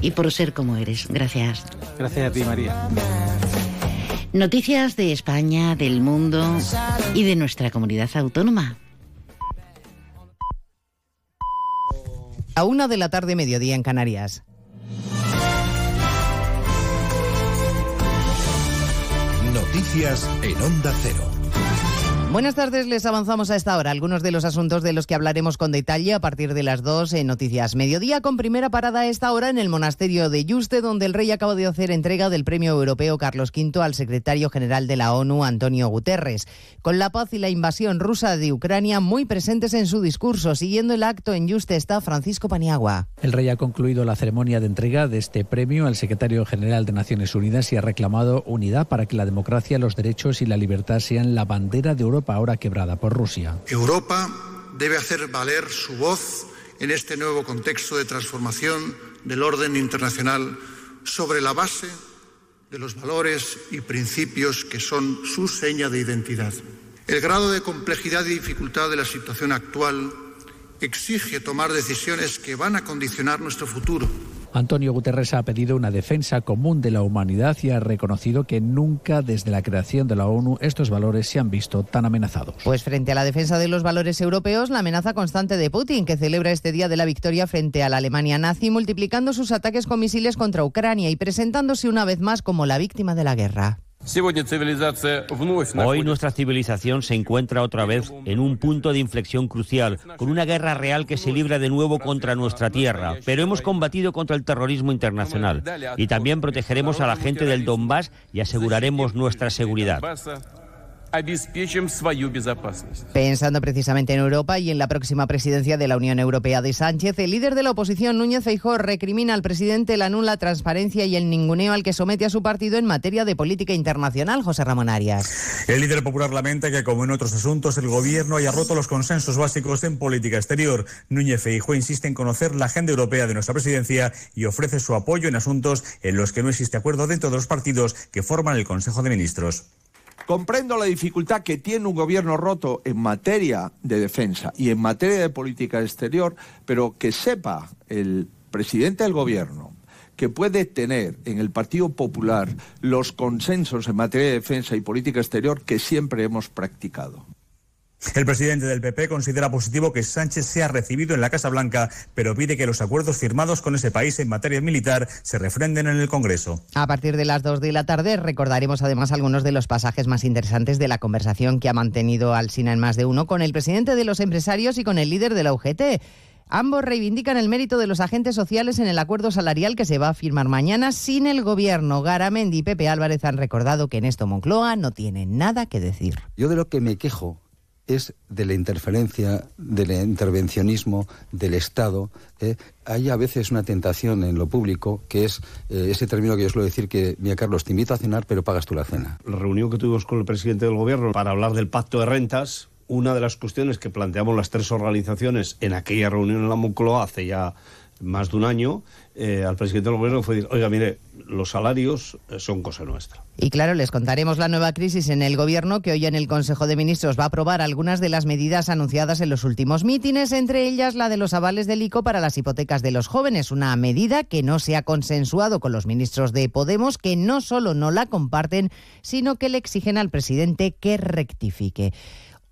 y por ser como eres. Gracias. Gracias a ti, María. Noticias de España, del mundo y de nuestra comunidad autónoma. A una de la tarde, mediodía en Canarias. Noticias en Onda Cero. Buenas tardes, les avanzamos a esta hora algunos de los asuntos de los que hablaremos con detalle a partir de las 2 en Noticias Mediodía, con primera parada a esta hora en el monasterio de Yuste, donde el rey acaba de hacer entrega del premio europeo Carlos V al secretario general de la ONU, Antonio Guterres. Con la paz y la invasión rusa de Ucrania muy presentes en su discurso, siguiendo el acto en Yuste está Francisco Paniagua. El rey ha concluido la ceremonia de entrega de este premio al secretario general de Naciones Unidas y ha reclamado unidad para que la democracia, los derechos y la libertad sean la bandera de Europa ahora quebrada por Rusia. Europa debe hacer valer su voz en este nuevo contexto de transformación del orden internacional sobre la base de los valores y principios que son su seña de identidad. El grado de complejidad y dificultad de la situación actual exige tomar decisiones que van a condicionar nuestro futuro. Antonio Guterres ha pedido una defensa común de la humanidad y ha reconocido que nunca desde la creación de la ONU estos valores se han visto tan amenazados. Pues frente a la defensa de los valores europeos, la amenaza constante de Putin, que celebra este día de la victoria frente a la Alemania nazi, multiplicando sus ataques con misiles contra Ucrania y presentándose una vez más como la víctima de la guerra. Hoy nuestra civilización se encuentra otra vez en un punto de inflexión crucial, con una guerra real que se libra de nuevo contra nuestra tierra. Pero hemos combatido contra el terrorismo internacional y también protegeremos a la gente del Donbass y aseguraremos nuestra seguridad. Pensando precisamente en Europa y en la próxima presidencia de la Unión Europea de Sánchez, el líder de la oposición, Núñez Feijóo, recrimina al presidente la nula transparencia y el ninguneo al que somete a su partido en materia de política internacional. José Ramón Arias. El líder popular lamenta que, como en otros asuntos, el gobierno haya roto los consensos básicos en política exterior. Núñez Feijóo insiste en conocer la agenda europea de nuestra presidencia y ofrece su apoyo en asuntos en los que no existe acuerdo dentro de los partidos que forman el Consejo de Ministros. Comprendo la dificultad que tiene un gobierno roto en materia de defensa y en materia de política exterior, pero que sepa el presidente del gobierno que puede tener en el Partido Popular los consensos en materia de defensa y política exterior que siempre hemos practicado. El presidente del PP considera positivo que Sánchez sea recibido en la Casa Blanca, pero pide que los acuerdos firmados con ese país en materia militar se refrenden en el Congreso. A partir de las 2 de la tarde recordaremos además algunos de los pasajes más interesantes de la conversación que ha mantenido Alsina en más de uno con el presidente de los empresarios y con el líder de la UGT. Ambos reivindican el mérito de los agentes sociales en el acuerdo salarial que se va a firmar mañana sin el gobierno. Garamendi y Pepe Álvarez han recordado que en esto Moncloa no tiene nada que decir. Yo de lo que me quejo es de la interferencia, del intervencionismo del Estado. ¿eh? Hay a veces una tentación en lo público, que es eh, ese término que yo suelo decir que, mira Carlos, te invito a cenar, pero pagas tú la cena. La reunión que tuvimos con el presidente del gobierno para hablar del pacto de rentas, una de las cuestiones que planteamos las tres organizaciones en aquella reunión en la Moncloa hace ya más de un año, eh, al presidente del gobierno fue decir, oiga, mire, los salarios eh, son cosa nuestra. Y claro, les contaremos la nueva crisis en el gobierno que hoy en el Consejo de Ministros va a aprobar algunas de las medidas anunciadas en los últimos mítines, entre ellas la de los avales del ICO para las hipotecas de los jóvenes, una medida que no se ha consensuado con los ministros de Podemos, que no solo no la comparten, sino que le exigen al presidente que rectifique.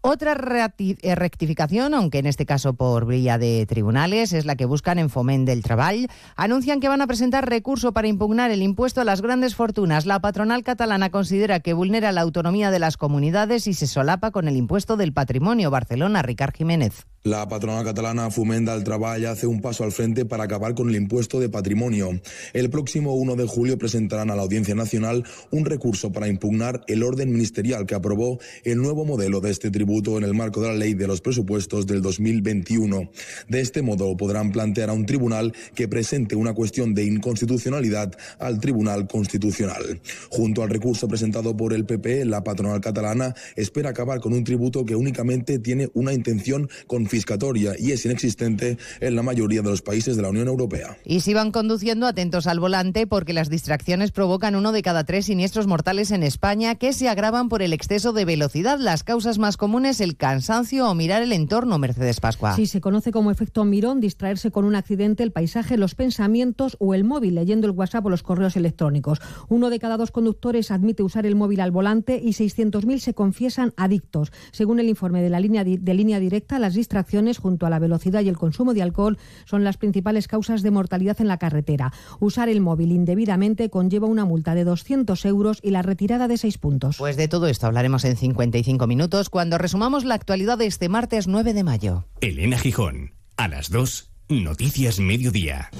Otra eh, rectificación, aunque en este caso por vía de tribunales, es la que buscan en Foment del Treball. Anuncian que van a presentar recurso para impugnar el impuesto a las grandes fortunas. La patronal catalana considera que vulnera la autonomía de las comunidades y se solapa con el impuesto del patrimonio. Barcelona, Ricard Jiménez. La patronal catalana Fomenta el Treball hace un paso al frente para acabar con el impuesto de patrimonio. El próximo 1 de julio presentarán a la Audiencia Nacional un recurso para impugnar el orden ministerial que aprobó el nuevo modelo de este tributo en el marco de la ley de los presupuestos del 2021. De este modo podrán plantear a un tribunal que presente una cuestión de inconstitucionalidad al Tribunal Constitucional. Junto al recurso presentado por el PP, la patronal catalana espera acabar con un tributo que únicamente tiene una intención con confiscatoria y es inexistente en la mayoría de los países de la Unión Europea. Y si van conduciendo, atentos al volante, porque las distracciones provocan uno de cada tres siniestros mortales en España que se agravan por el exceso de velocidad. Las causas más comunes, el cansancio o mirar el entorno, Mercedes Pascua. Sí, se conoce como efecto mirón, distraerse con un accidente, el paisaje, los pensamientos o el móvil, leyendo el WhatsApp o los correos electrónicos. Uno de cada dos conductores admite usar el móvil al volante y 600.000 se confiesan adictos. Según el informe de la línea di- de línea directa, las distracciones junto a la velocidad y el consumo de alcohol son las principales causas de mortalidad en la carretera. Usar el móvil indebidamente conlleva una multa de 200 euros y la retirada de 6 puntos. Pues de todo esto hablaremos en 55 minutos cuando resumamos la actualidad de este martes 9 de mayo. Elena Gijón, a las 2, Noticias Mediodía.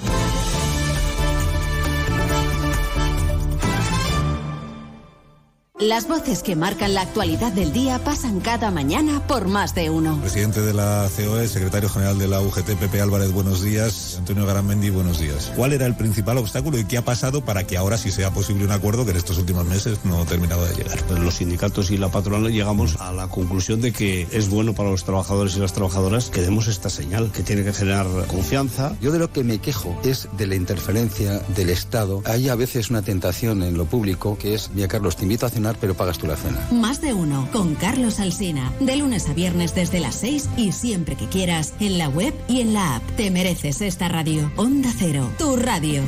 Las voces que marcan la actualidad del día pasan cada mañana por más de uno. Presidente de la COE, secretario general de la UGT, Pepe Álvarez, buenos días. Antonio Garamendi, buenos días. ¿Cuál era el principal obstáculo y qué ha pasado para que ahora sí sea posible un acuerdo que en estos últimos meses no ha terminado de llegar? Los sindicatos y la patronal llegamos a la conclusión de que es bueno para los trabajadores y las trabajadoras que demos esta señal, que tiene que generar confianza. Yo de lo que me quejo es de la interferencia del Estado. Hay a veces una tentación en lo público que es, mira Carlos, te invito a cenar, pero pagas tú la cena. Más de uno con Carlos Alsina. De lunes a viernes desde las 6 y siempre que quieras en la web y en la app. Te mereces esta radio. Onda Cero, tu radio.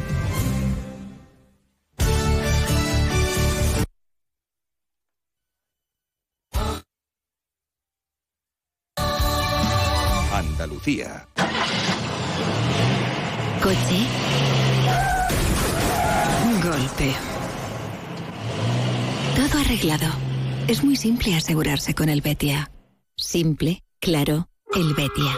Simple asegurarse con el Betia. Simple, claro, el Betia.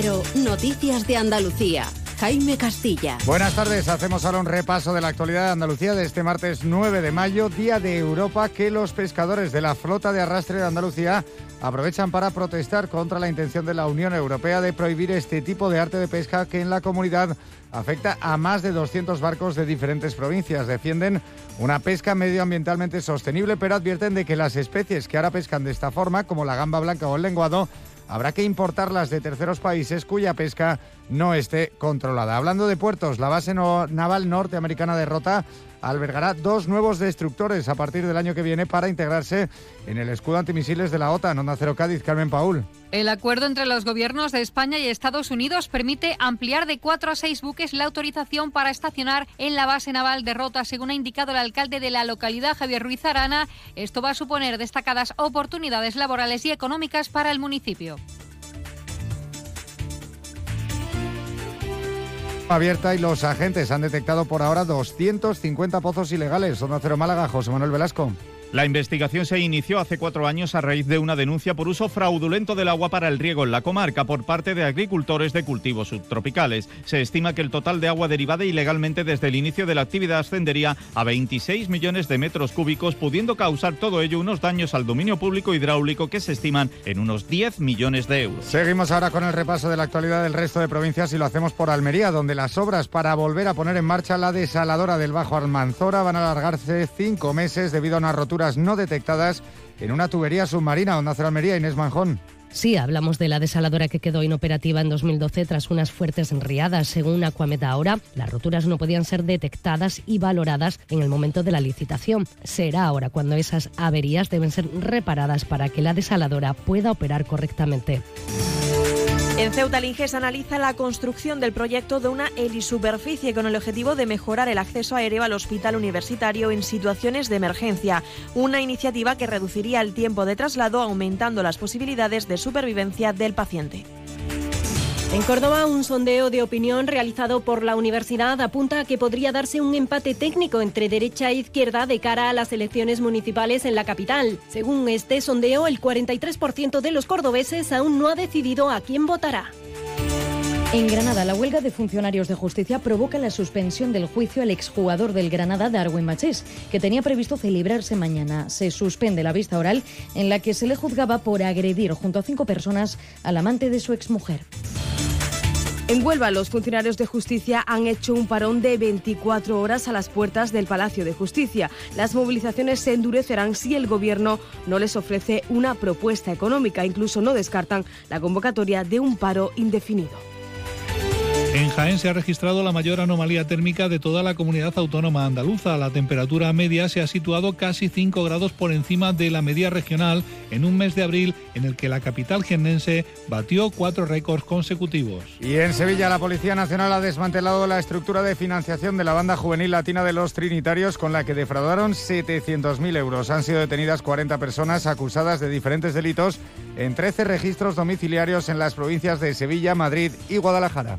Cero, Noticias de Andalucía. Jaime Castilla. Buenas tardes, hacemos ahora un repaso de la actualidad de Andalucía de este martes 9 de mayo, Día de Europa, que los pescadores de la flota de arrastre de Andalucía aprovechan para protestar contra la intención de la Unión Europea de prohibir este tipo de arte de pesca que en la comunidad afecta a más de 200 barcos de diferentes provincias. Defienden una pesca medioambientalmente sostenible, pero advierten de que las especies que ahora pescan de esta forma, como la gamba blanca o el lenguado, habrá que importarlas de terceros países cuya pesca no esté controlada. Hablando de puertos, la base naval norteamericana de Rota albergará dos nuevos destructores a partir del año que viene para integrarse en el escudo antimisiles de la OTAN. Onda Cero Cádiz, Carmen Paul. El acuerdo entre los gobiernos de España y Estados Unidos permite ampliar de cuatro a seis buques la autorización para estacionar en la base naval de Rota, según ha indicado el alcalde de la localidad, Javier Ruiz Arana. Esto va a suponer destacadas oportunidades laborales y económicas para el municipio. Abierta y los agentes han detectado por ahora 250 pozos ilegales. Onda Cero Málaga, José Manuel Velasco. La investigación se inició hace cuatro años a raíz de una denuncia por uso fraudulento del agua para el riego en la comarca por parte de agricultores de cultivos subtropicales. Se estima que el total de agua derivada ilegalmente desde el inicio de la actividad ascendería a 26 millones de metros cúbicos, pudiendo causar todo ello unos daños al dominio público hidráulico que se estiman en unos 10 millones de euros. Seguimos ahora con el repaso de la actualidad del resto de provincias y lo hacemos por Almería, donde las obras para volver a poner en marcha la desaladora del Bajo Almanzora van a alargarse cinco meses debido a unas no detectadas en una tubería submarina. Onda Cero Almería, Inés Manjón. Sí, hablamos de la desaladora que quedó inoperativa en 2012 tras unas fuertes riadas. Según Aquameta ahora, las roturas no podían ser detectadas y valoradas en el momento de la licitación. Será ahora cuando esas averías deben ser reparadas para que la desaladora pueda operar correctamente. En Ceuta, el Inges analiza la construcción del proyecto de una helisuperficie con el objetivo de mejorar el acceso aéreo al hospital universitario en situaciones de emergencia. Una iniciativa que reduciría el tiempo de traslado, aumentando las posibilidades de supervivencia del paciente. En Córdoba, un sondeo de opinión realizado por la universidad apunta a que podría darse un empate técnico entre derecha e izquierda de cara a las elecciones municipales en la capital. Según este sondeo, el 43% de los cordobeses aún no ha decidido a quién votará. En Granada, la huelga de funcionarios de justicia provoca la suspensión del juicio al exjugador del Granada, Darwin Machís, que tenía previsto celebrarse mañana. Se suspende la vista oral en la que se le juzgaba por agredir junto a cinco personas al amante de su exmujer. En Huelva, los funcionarios de justicia han hecho un parón de 24 horas a las puertas del Palacio de Justicia. Las movilizaciones se endurecerán si el Gobierno no les ofrece una propuesta económica. Incluso no descartan la convocatoria de un paro indefinido. En Jaén se ha registrado la mayor anomalía térmica de toda la comunidad autónoma andaluza. La temperatura media se ha situado casi 5 grados por encima de la media regional en un mes de abril en el que la capital jiennense batió cuatro récords consecutivos. Y en Sevilla la Policía Nacional ha desmantelado la estructura de financiación de la banda juvenil latina de los Trinitarios con la que defraudaron 700.000 euros. Han sido detenidas 40 personas acusadas de diferentes delitos en 13 registros domiciliarios en las provincias de Sevilla, Madrid y Guadalajara.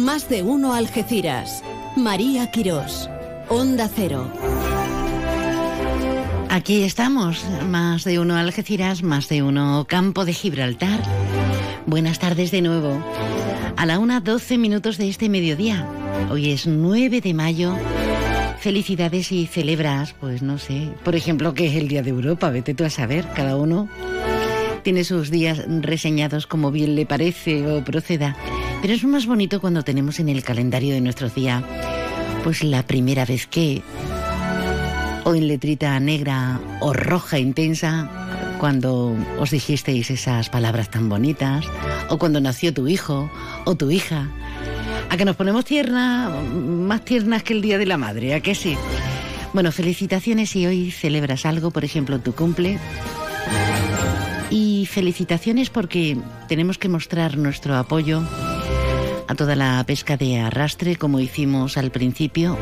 Más de uno Algeciras. María Quirós. Onda Cero. Aquí estamos, más de uno Algeciras, más de uno Campo de Gibraltar. Buenas tardes de nuevo. A la una 12 minutos de este mediodía. Hoy es 9 de mayo. Felicidades y celebras, pues no sé, por ejemplo, que es el Día de Europa, vete tú a saber, cada uno tiene sus días reseñados como bien le parece o proceda. Pero es más bonito cuando tenemos en el calendario de nuestro día, pues la primera vez que, o en letrita negra o roja intensa, cuando os dijisteis esas palabras tan bonitas, o cuando nació tu hijo o tu hija. A que nos ponemos tiernas, más tiernas que el Día de la Madre, ¿a que sí? Bueno, felicitaciones si hoy celebras algo, por ejemplo, tu cumple. Y felicitaciones porque tenemos que mostrar nuestro apoyo a toda la pesca de arrastre como hicimos al principio,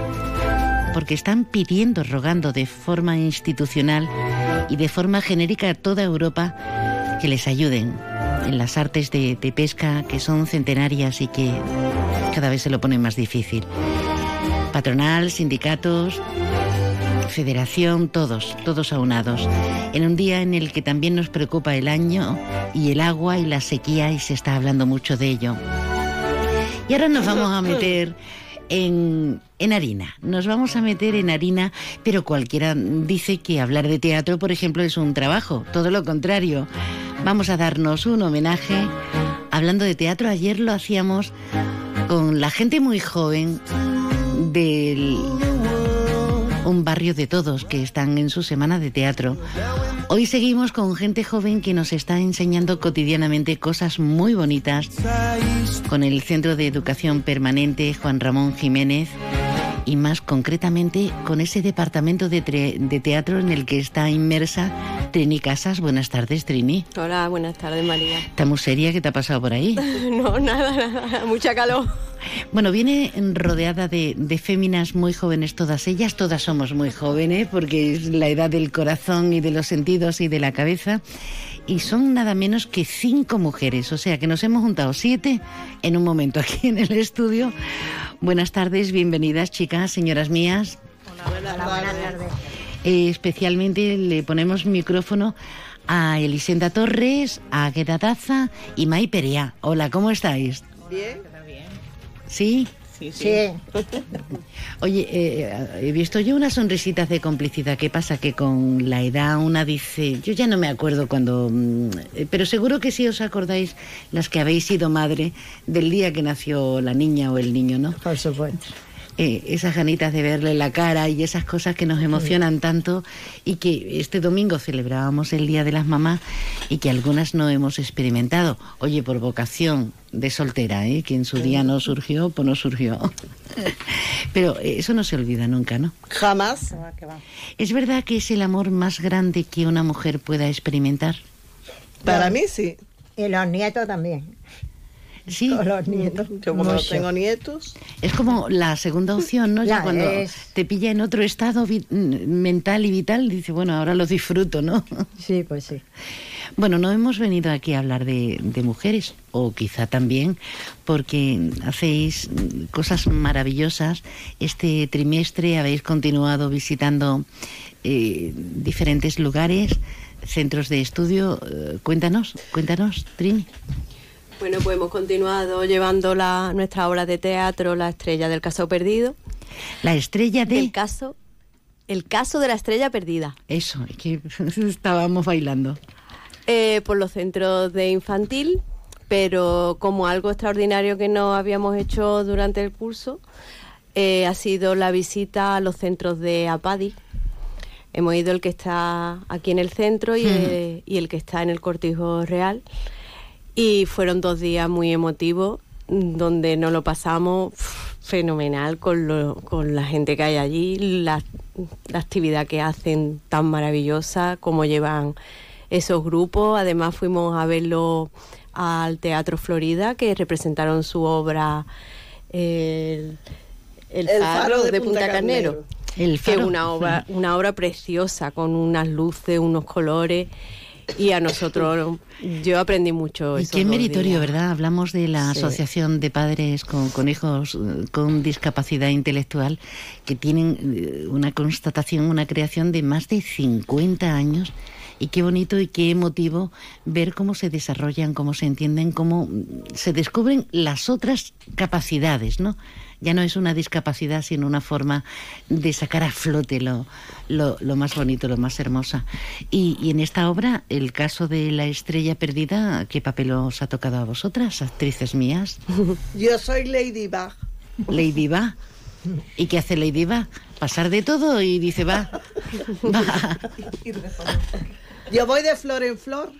porque están pidiendo, rogando de forma institucional y de forma genérica a toda Europa que les ayuden en las artes de, de pesca que son centenarias y que cada vez se lo ponen más difícil. Patronal, sindicatos, federación, todos, todos aunados, en un día en el que también nos preocupa el año y el agua y la sequía y se está hablando mucho de ello. Y ahora nos vamos a meter en, en, harina. Nos vamos a meter en harina, pero cualquiera dice que hablar de teatro, por ejemplo, es un trabajo. Todo lo contrario. Vamos a darnos un homenaje. Hablando de teatro, ayer lo hacíamos con la gente muy joven del un barrio de todos que están en su semana de teatro. Hoy seguimos con gente joven que nos está enseñando cotidianamente cosas muy bonitas con el Centro de Educación Permanente Juan Ramón Jiménez y más concretamente con ese departamento de, de, teatro en el que está inmersa Trini Casas. Buenas tardes, Trini. Hola, buenas tardes, María. ¿Está muy seria? ¿Qué te ha pasado por ahí? no, nada, nada, mucha calor. Bueno, viene rodeada de, de féminas muy jóvenes, todas ellas, todas somos muy jóvenes, porque es la edad del corazón y de los sentidos y de la cabeza. Y son nada menos que cinco mujeres, o sea que nos hemos juntado siete en un momento aquí en el estudio. Buenas tardes, bienvenidas chicas, señoras mías. Hola, buenas, tardes. Eh, especialmente le ponemos micrófono a Elisenda Torres, a Agueda Daza y Mai Perea. Hola, ¿cómo estáis? Bien. ¿Sí? Sí, sí. Oye, eh, he visto yo unas sonrisitas de complicidad. ¿Qué pasa? Que con la edad una dice, yo ya no me acuerdo cuando, mm, eh, pero seguro que sí os acordáis las que habéis sido madre del día que nació la niña o el niño, ¿no? Por supuesto. Eh, esas ganitas de verle la cara y esas cosas que nos emocionan tanto y que este domingo celebrábamos el Día de las Mamás y que algunas no hemos experimentado. Oye, por vocación de soltera, ¿eh? que en su día no surgió, pues no surgió. Pero eso no se olvida nunca, ¿no? Jamás. ¿Es verdad que es el amor más grande que una mujer pueda experimentar? Para mí sí. Y los nietos también. Sí. Con los nietos. Yo como no tengo nietos. Es como la segunda opción, ¿no? Ya Ya cuando es. te pilla en otro estado vi- mental y vital, dice, bueno, ahora lo disfruto, ¿no? Sí, pues sí. Bueno, no hemos venido aquí a hablar de, de mujeres, o quizá también porque hacéis cosas maravillosas. Este trimestre habéis continuado visitando eh, diferentes lugares, centros de estudio. Eh, cuéntanos, cuéntanos, Trini. Bueno, pues hemos continuado llevando la, nuestra obra de teatro, La estrella del caso perdido. La estrella de... El caso, el caso de la estrella perdida. Eso, es que estábamos bailando. Eh, por los centros de infantil, pero como algo extraordinario que no habíamos hecho durante el curso, eh, ha sido la visita a los centros de APADI. Hemos ido el que está aquí en el centro y, eh, y el que está en el Cortijo Real. Y fueron dos días muy emotivos, donde nos lo pasamos fenomenal con, lo- con la gente que hay allí, la, la actividad que hacen tan maravillosa, cómo llevan esos grupos. Además fuimos a verlo al Teatro Florida, que representaron su obra El, el El faro, de, Punta, Carnero. El que es una obra, una obra preciosa, con unas luces, unos colores. Y a nosotros, yo aprendí mucho. Y qué meritorio, días. ¿verdad? Hablamos de la Sí. Asociación de Padres con, con Hijos eh, con Discapacidad Intelectual, que tienen eh, una constatación, una creación de más de 50 años. Y qué bonito y qué emotivo ver cómo se desarrollan, cómo se entienden, cómo se descubren las otras capacidades, ¿no? Ya no es una discapacidad, sino una forma de sacar a flote lo, lo, lo más bonito, lo más hermosa. Y, y en esta obra, el caso de la estrella perdida, ¿qué papel os ha tocado a vosotras, actrices mías? Yo soy Ladybug. Lady va. ¿Y qué hace Lady va? Pasar de todo y dice va. va. Yo voy de flor en flor.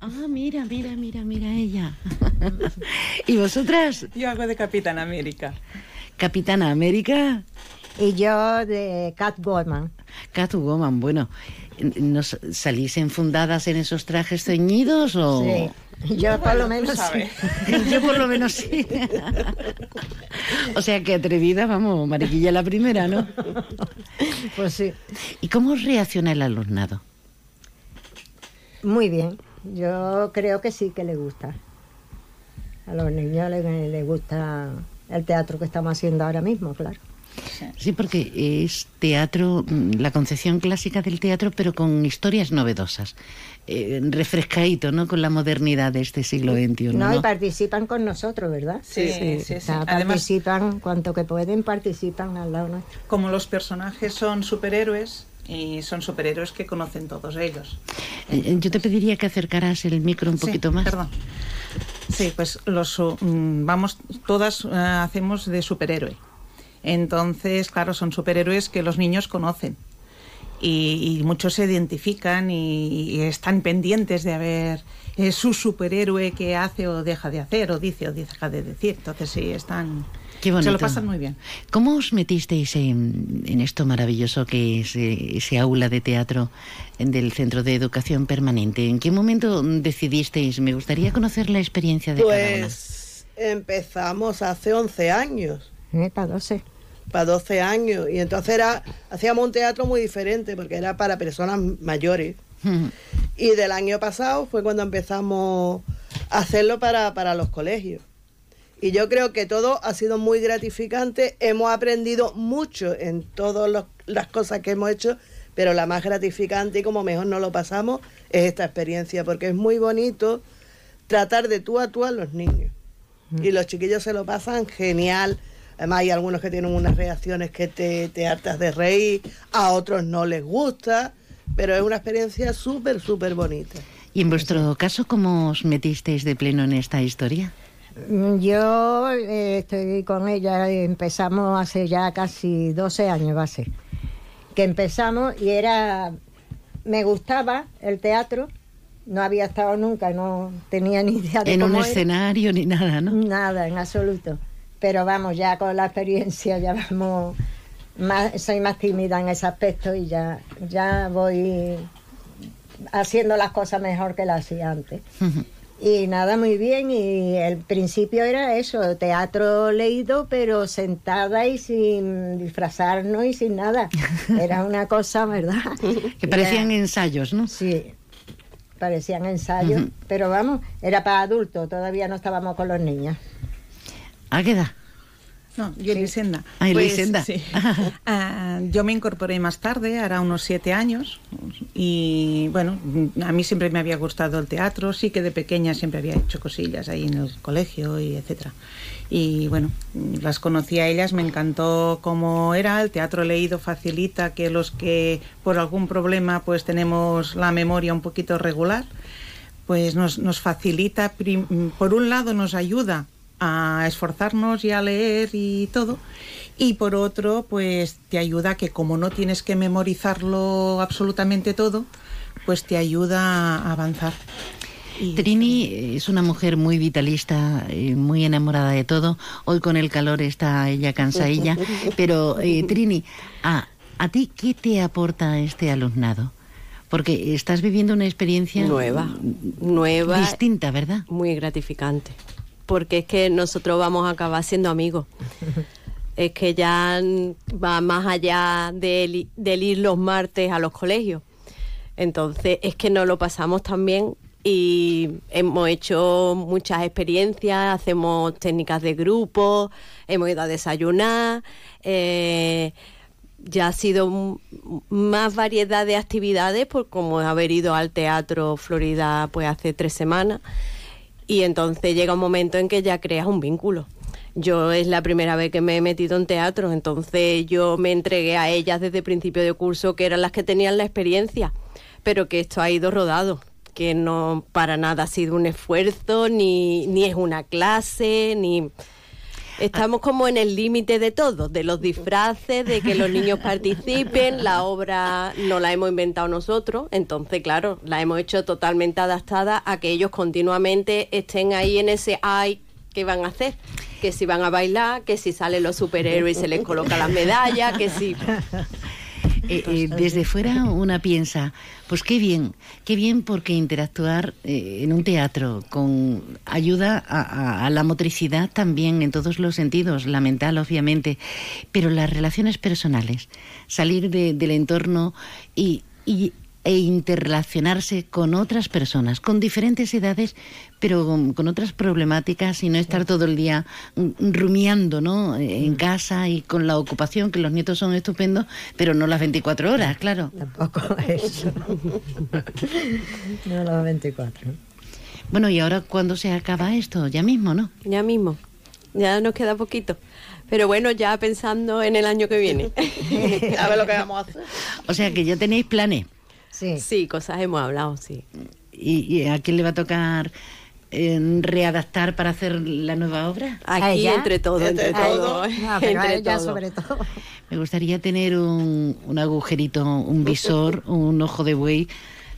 Ah, mira, mira, mira, mira ella. ¿Y vosotras? Yo hago de Capitán América. Capitana América. Y yo de Catwoman. Catwoman, bueno, ¿nos salís enfundadas en esos trajes ceñidos o...? Sí. Yo por lo menos sí. Yo por lo menos sí. o sea que atrevida, vamos, mariquilla la primera, ¿no? Pues sí. ¿Y cómo reacciona el alumnado? Muy bien. Yo creo que sí que le gusta. A los niños les, les gusta el teatro que estamos haciendo ahora mismo, claro. Sí, porque es teatro, mm, la concepción clásica del teatro, pero con historias novedosas. Eh, refrescadito, ¿no? Con la modernidad de este siglo XXI. No, ¿no? y participan con nosotros, ¿verdad? Sí, sí, sí, sí. O sea, Además- participan cuanto que pueden, participan al lado nuestro. Como los personajes son superhéroes y son superhéroes que conocen todos ellos. Eh, Yo te pediría que acercaras el micro un Sí, poquito más. Perdón. Sí, pues los uh, mm, vamos, todas eh, hacemos de superhéroe. Entonces, claro, son superhéroes que los niños conocen. Y, y muchos se identifican y, y están pendientes de ver eh, su superhéroe que hace o deja de hacer, o dice o deja de decir. Entonces, sí, están. Qué bonito. Se lo pasan muy bien. ¿Cómo os metisteis en, en esto maravilloso que es eh, ese aula de teatro del Centro de Educación Permanente? ¿En qué momento decidisteis? Me gustaría conocer la experiencia de cada una. Pues empezamos hace 11 años. para 12. Para 12 años. Y entonces era, hacíamos un teatro muy diferente porque era para personas mayores. Y del año pasado fue cuando empezamos a hacerlo para, para los colegios. Y yo creo que todo ha sido muy gratificante. Hemos aprendido mucho en todas las cosas que hemos hecho, pero la más gratificante y como mejor nos lo pasamos es esta experiencia, porque es muy bonito tratar de tú a tú a los niños. Y los chiquillos se lo pasan genial. Además hay algunos que tienen unas reacciones que te, te hartas de reír, a otros no les gusta, pero es una experiencia súper, súper bonita. ¿Y en vuestro caso cómo os metisteis de pleno en esta historia? Yo eh, estoy con ella, empezamos hace ya casi 12 años, va a ser, que empezamos y era, me gustaba el teatro, no había estado nunca, no tenía ni idea de En un era. escenario ni nada, ¿no? Nada, en absoluto. Pero vamos, ya con la experiencia ya vamos, más, soy más tímida en ese aspecto y ya, ya voy haciendo las cosas mejor que las hacía antes. Y nada, muy bien. Y el principio era eso, teatro leído, pero sentada y sin disfrazarnos y sin nada. Era una cosa, ¿verdad? Que parecían Era- ensayos, ¿no? Sí, parecían ensayos. Pero vamos, era para adultos, todavía no estábamos con los niños. ¿A qué edad? No, yo Elisenda. Ah, Pues, sí. Ah, yo me incorporé más tarde, hará unos siete años, y bueno, a mí siempre me había gustado el teatro, sí que de pequeña siempre había hecho cosillas ahí en el colegio y etcétera. Y bueno, las conocí a ellas, me encantó cómo era, el teatro leído facilita que los que por algún problema pues tenemos la memoria un poquito regular, pues nos, nos facilita, por un lado nos ayuda a esforzarnos y a leer y todo, y por otro pues te ayuda que como no tienes que memorizarlo absolutamente todo, pues te ayuda a avanzar. Trini es una mujer muy vitalista, eh, muy enamorada de todo. Hoy con el calor está ella cansadilla. Pero, eh, Trini, ¿a, ¿a ti qué te aporta este alumnado? Porque estás viviendo una experiencia Nueva, nueva. distinta, ¿verdad? Muy gratificante. Porque es que nosotros vamos a acabar siendo amigos. Es que ya va más allá del, del ir los martes a los colegios. Entonces es que nos lo pasamos también y hemos hecho muchas experiencias, hacemos técnicas de grupo, hemos ido a desayunar, eh, ya ha sido más variedad de actividades por como haber ido al teatro Florida pues hace tres semanas y entonces llega un momento en que ya creas un vínculo. Yo es la primera vez que me he metido en teatro, entonces yo me entregué a ellas desde principio de curso, que eran las que tenían la experiencia, pero que esto ha ido rodado, que no para nada ha sido un esfuerzo, ni, ni es una clase, ni... Estamos como en el límite de todo, de los disfraces, de que los niños participen, la obra no la hemos inventado nosotros, entonces claro, la hemos hecho totalmente adaptada a que ellos continuamente estén ahí en ese ay, ¿qué van a hacer? Que si van a bailar, que si salen los superhéroes y se les coloca las medallas, que si... Eh, eh, desde fuera una piensa, pues qué bien, qué bien porque interactuar eh, en un teatro con ayuda a, a- a la motricidad también en todos los sentidos, la mental obviamente, pero las relaciones personales, salir de- del entorno y, y- e interrelacionarse con otras personas, con diferentes edades, pero con, con otras problemáticas y no estar todo el día mm, rumiando ¿no? En casa y con la ocupación, que los nietos son estupendos, pero no las 24 horas, claro. Tampoco eso. No los 24. Bueno, ¿y ahora cuándo se acaba esto? Ya mismo, ¿no? Ya mismo, ya nos queda poquito. Pero bueno, ya pensando en el año que viene. a ver lo que vamos a hacer. O sea que ya tenéis planes. Sí. Sí, cosas hemos hablado, sí. ¿Y, y a quién le va a tocar eh, readaptar para hacer la nueva obra? Aquí entre todos, entre, Entre todos. todos. No, pero entre ella todos. sobre todo. Me gustaría tener un, un agujerito, un visor, un ojo de buey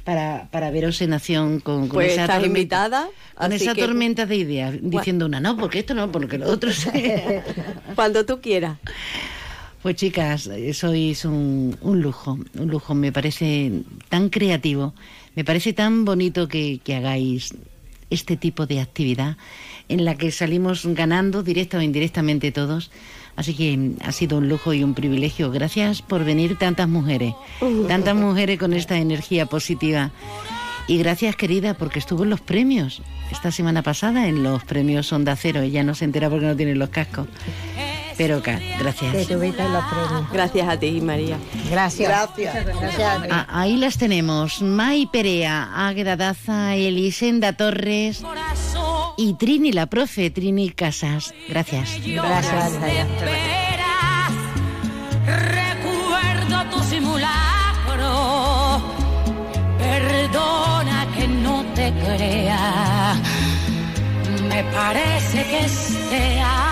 para, para veros en acción con, con Pues esa estás tormenta- invitada, Con esa que- tormenta de ideas, diciendo una no, porque esto no, porque lo otro. Cuando tú quieras. Pues chicas, sois un, un lujo, un lujo. Me parece tan creativo, me parece tan bonito que, que hagáis este tipo de actividad en la que salimos ganando directa o indirectamente todos. Así que ha sido un lujo y un privilegio. Gracias por venir tantas mujeres, tantas mujeres con esta energía positiva. Y gracias, querida, porque estuvo en los premios esta semana pasada, en los premios Onda Cero. Ella no se entera porque no tiene los cascos. Pero, gracias. Que tuviste los premios. Gracias a ti, María. Gracias. Gracias. Gracias a. Ah, ahí las tenemos. Mai Perea, Águeda Daza, Elisenda Torres. y Trini, la profe, Trini Casas. Gracias. Gracias. Recuerdo tu simulacro. Perdona que no te crea. Me parece que teatro.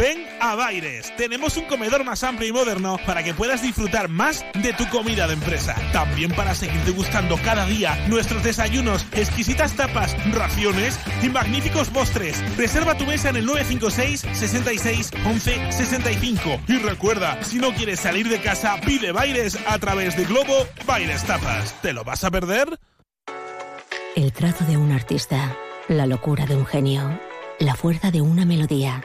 Ven a Baires. Tenemos un comedor más amplio y moderno para que puedas disfrutar más de tu comida de empresa. También para seguirte gustando cada día nuestros desayunos, exquisitas tapas, raciones y magníficos postres. Reserva tu mesa en el 956 66 11 65. Y recuerda, si no quieres salir de casa, pide Baires a través de Globo Baires Tapas. ¿Te lo vas a perder? El trazo de un artista, la locura de un genio, la fuerza de una melodía.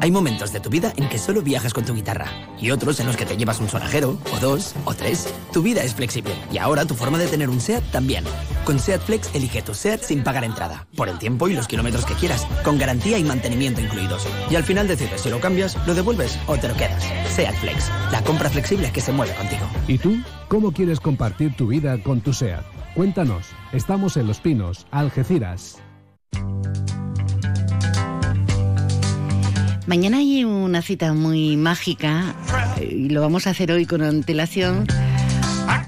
Hay momentos de tu vida en que solo viajas con tu guitarra y otros en los que te llevas un sonajero, o dos, o tres. Tu vida es flexible y ahora tu forma de tener un SEAT también. Con SEAT Flex elige tu SEAT sin pagar entrada, por el tiempo y los kilómetros que quieras, con garantía y mantenimiento incluidos. Y al final decides si lo cambias, lo devuelves o te lo quedas. SEAT Flex, la compra flexible que se mueve contigo. ¿Y tú? ¿Cómo quieres compartir tu vida con tu SEAT? Cuéntanos. Estamos en Los Pinos, Algeciras. Mañana hay una cita muy mágica eh, y lo vamos a hacer hoy con antelación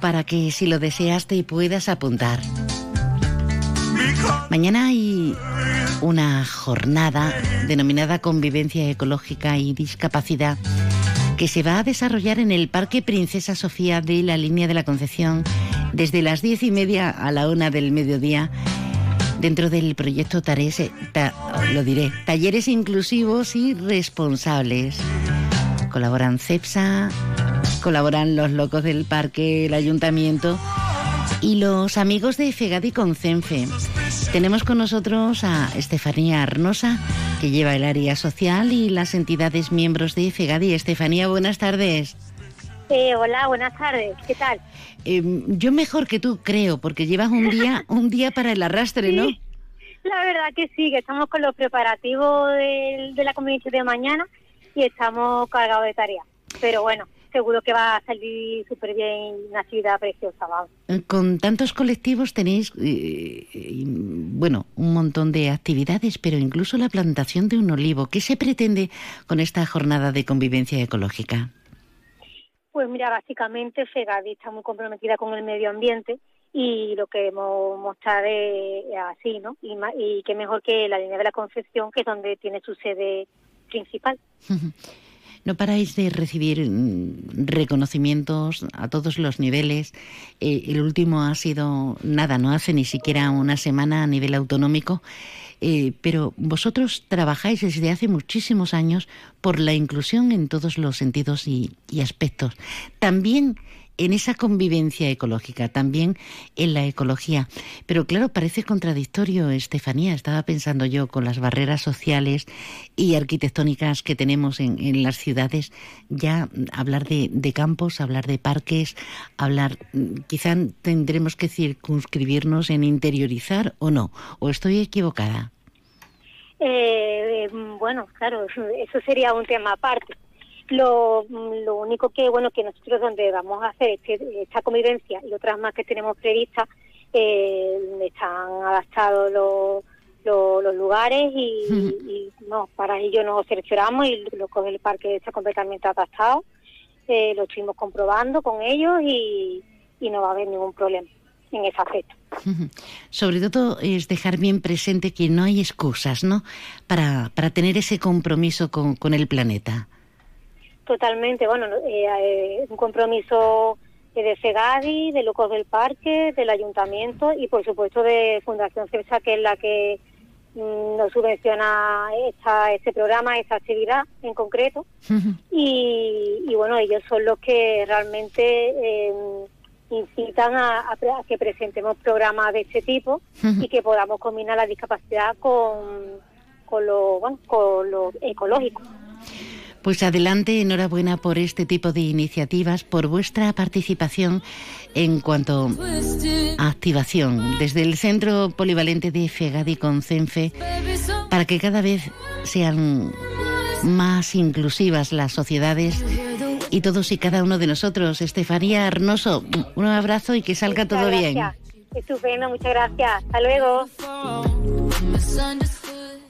para que si lo deseas te puedas apuntar. Mañana hay una jornada denominada Convivencia Ecológica y Discapacidad que se va a desarrollar en el Parque Princesa Sofía de la Línea de la Concepción desde las diez y media a la una del mediodía dentro del proyecto Tares, lo diré, Talleres Inclusivos y Responsables. Colaboran CEPSA, colaboran los locos del parque, el ayuntamiento y los amigos de Fegadi con CENFE. Tenemos con nosotros a Estefanía Arnosa, que lleva el área social y las entidades miembros de Fegadi. Estefanía, buenas tardes. Eh, hola, buenas tardes. ¿Qué tal? Em, yo mejor que tú creo, porque llevas un día, un día para el arrastre, ¿no? La verdad que sí, que estamos con los preparativos de, de la convivencia de mañana y estamos cargados de tareas. Pero bueno, seguro que va a salir súper bien una ciudad preciosa. Vamos. Eh, con tantos colectivos tenéis, eh, bueno, un montón de actividades, pero incluso la plantación de un olivo. ¿Qué se pretende con esta jornada de convivencia ecológica? Pues mira, básicamente FEGADI está muy comprometida con el medio ambiente y lo que queremos mostrar es así, ¿no? Y, y qué mejor que la línea de la Concepción, que es donde tiene su sede principal. No paráis de recibir mm, reconocimientos a todos los niveles. Eh, el último ha sido nada, no hace ni siquiera una semana a nivel autonómico. Eh, pero vosotros trabajáis desde hace muchísimos años por la inclusión en todos los sentidos y, aspectos. También en esa convivencia ecológica, también en la ecología. Pero claro, parece contradictorio, Estefanía, estaba pensando yo con las barreras sociales y arquitectónicas que tenemos en, las ciudades, ya hablar de, campos, hablar de parques, hablar, quizá tendremos que circunscribirnos en interiorizar o no, o estoy equivocada. Eh, bueno, claro, eso sería un tema aparte. Lo, lo único que, bueno, que nosotros donde vamos a hacer este, esta convivencia y otras más que tenemos previstas eh, están adaptados los, los, los lugares y, y, no, para ello nos seleccionamos y lo que el parque está completamente adaptado. Eh, lo estuvimos comprobando con ellos y, y no va a haber ningún problema en ese aspecto. Sobre todo es dejar bien presente que no hay excusas, ¿no? Para, para tener ese compromiso con, con el planeta. Totalmente, bueno, eh, eh, un compromiso de FEGADI, de Locos del Parque, del Ayuntamiento y por supuesto de Fundación CEPSA, que es la que mm, nos subvenciona esta, este programa, esta actividad en concreto. y, y bueno, ellos son los que realmente eh, incitan a, a que presentemos programas de este tipo y que podamos combinar la discapacidad con, con, lo, bueno, con lo ecológico. Pues adelante, enhorabuena por este tipo de iniciativas, por vuestra participación en cuanto a activación desde el Centro Polivalente de FEGADI con CENFE para que cada vez sean más inclusivas las sociedades y todos y cada uno de nosotros. Estefanía Arnoso, un abrazo y que salga todo Muchas bien. gracias. Estupendo, muchas gracias. Hasta luego.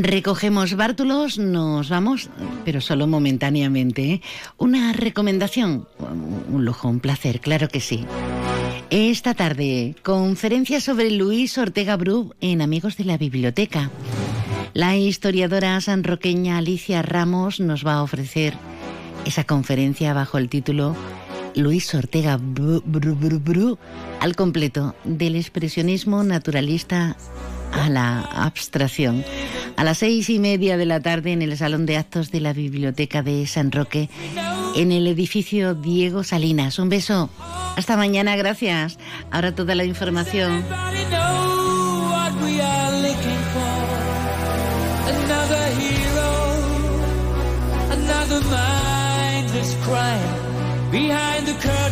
Recogemos bártulos, nos vamos, pero solo momentáneamente. ¿eh? Una recomendación, un lujo, un placer, claro que sí. Esta tarde, conferencia sobre Luis Ortega Bru en Amigos de la Biblioteca. La historiadora sanroqueña Alicia Ramos nos va a ofrecer esa conferencia bajo el título Luis Ortega Bru, Bru, Bru, al completo, del expresionismo naturalista a la abstracción. A las seis y media de la tarde en el Salón de Actos de la Biblioteca de San Roque, en el edificio Diego Salinas. Un beso. Hasta mañana, gracias. Ahora toda la información. behind the curtain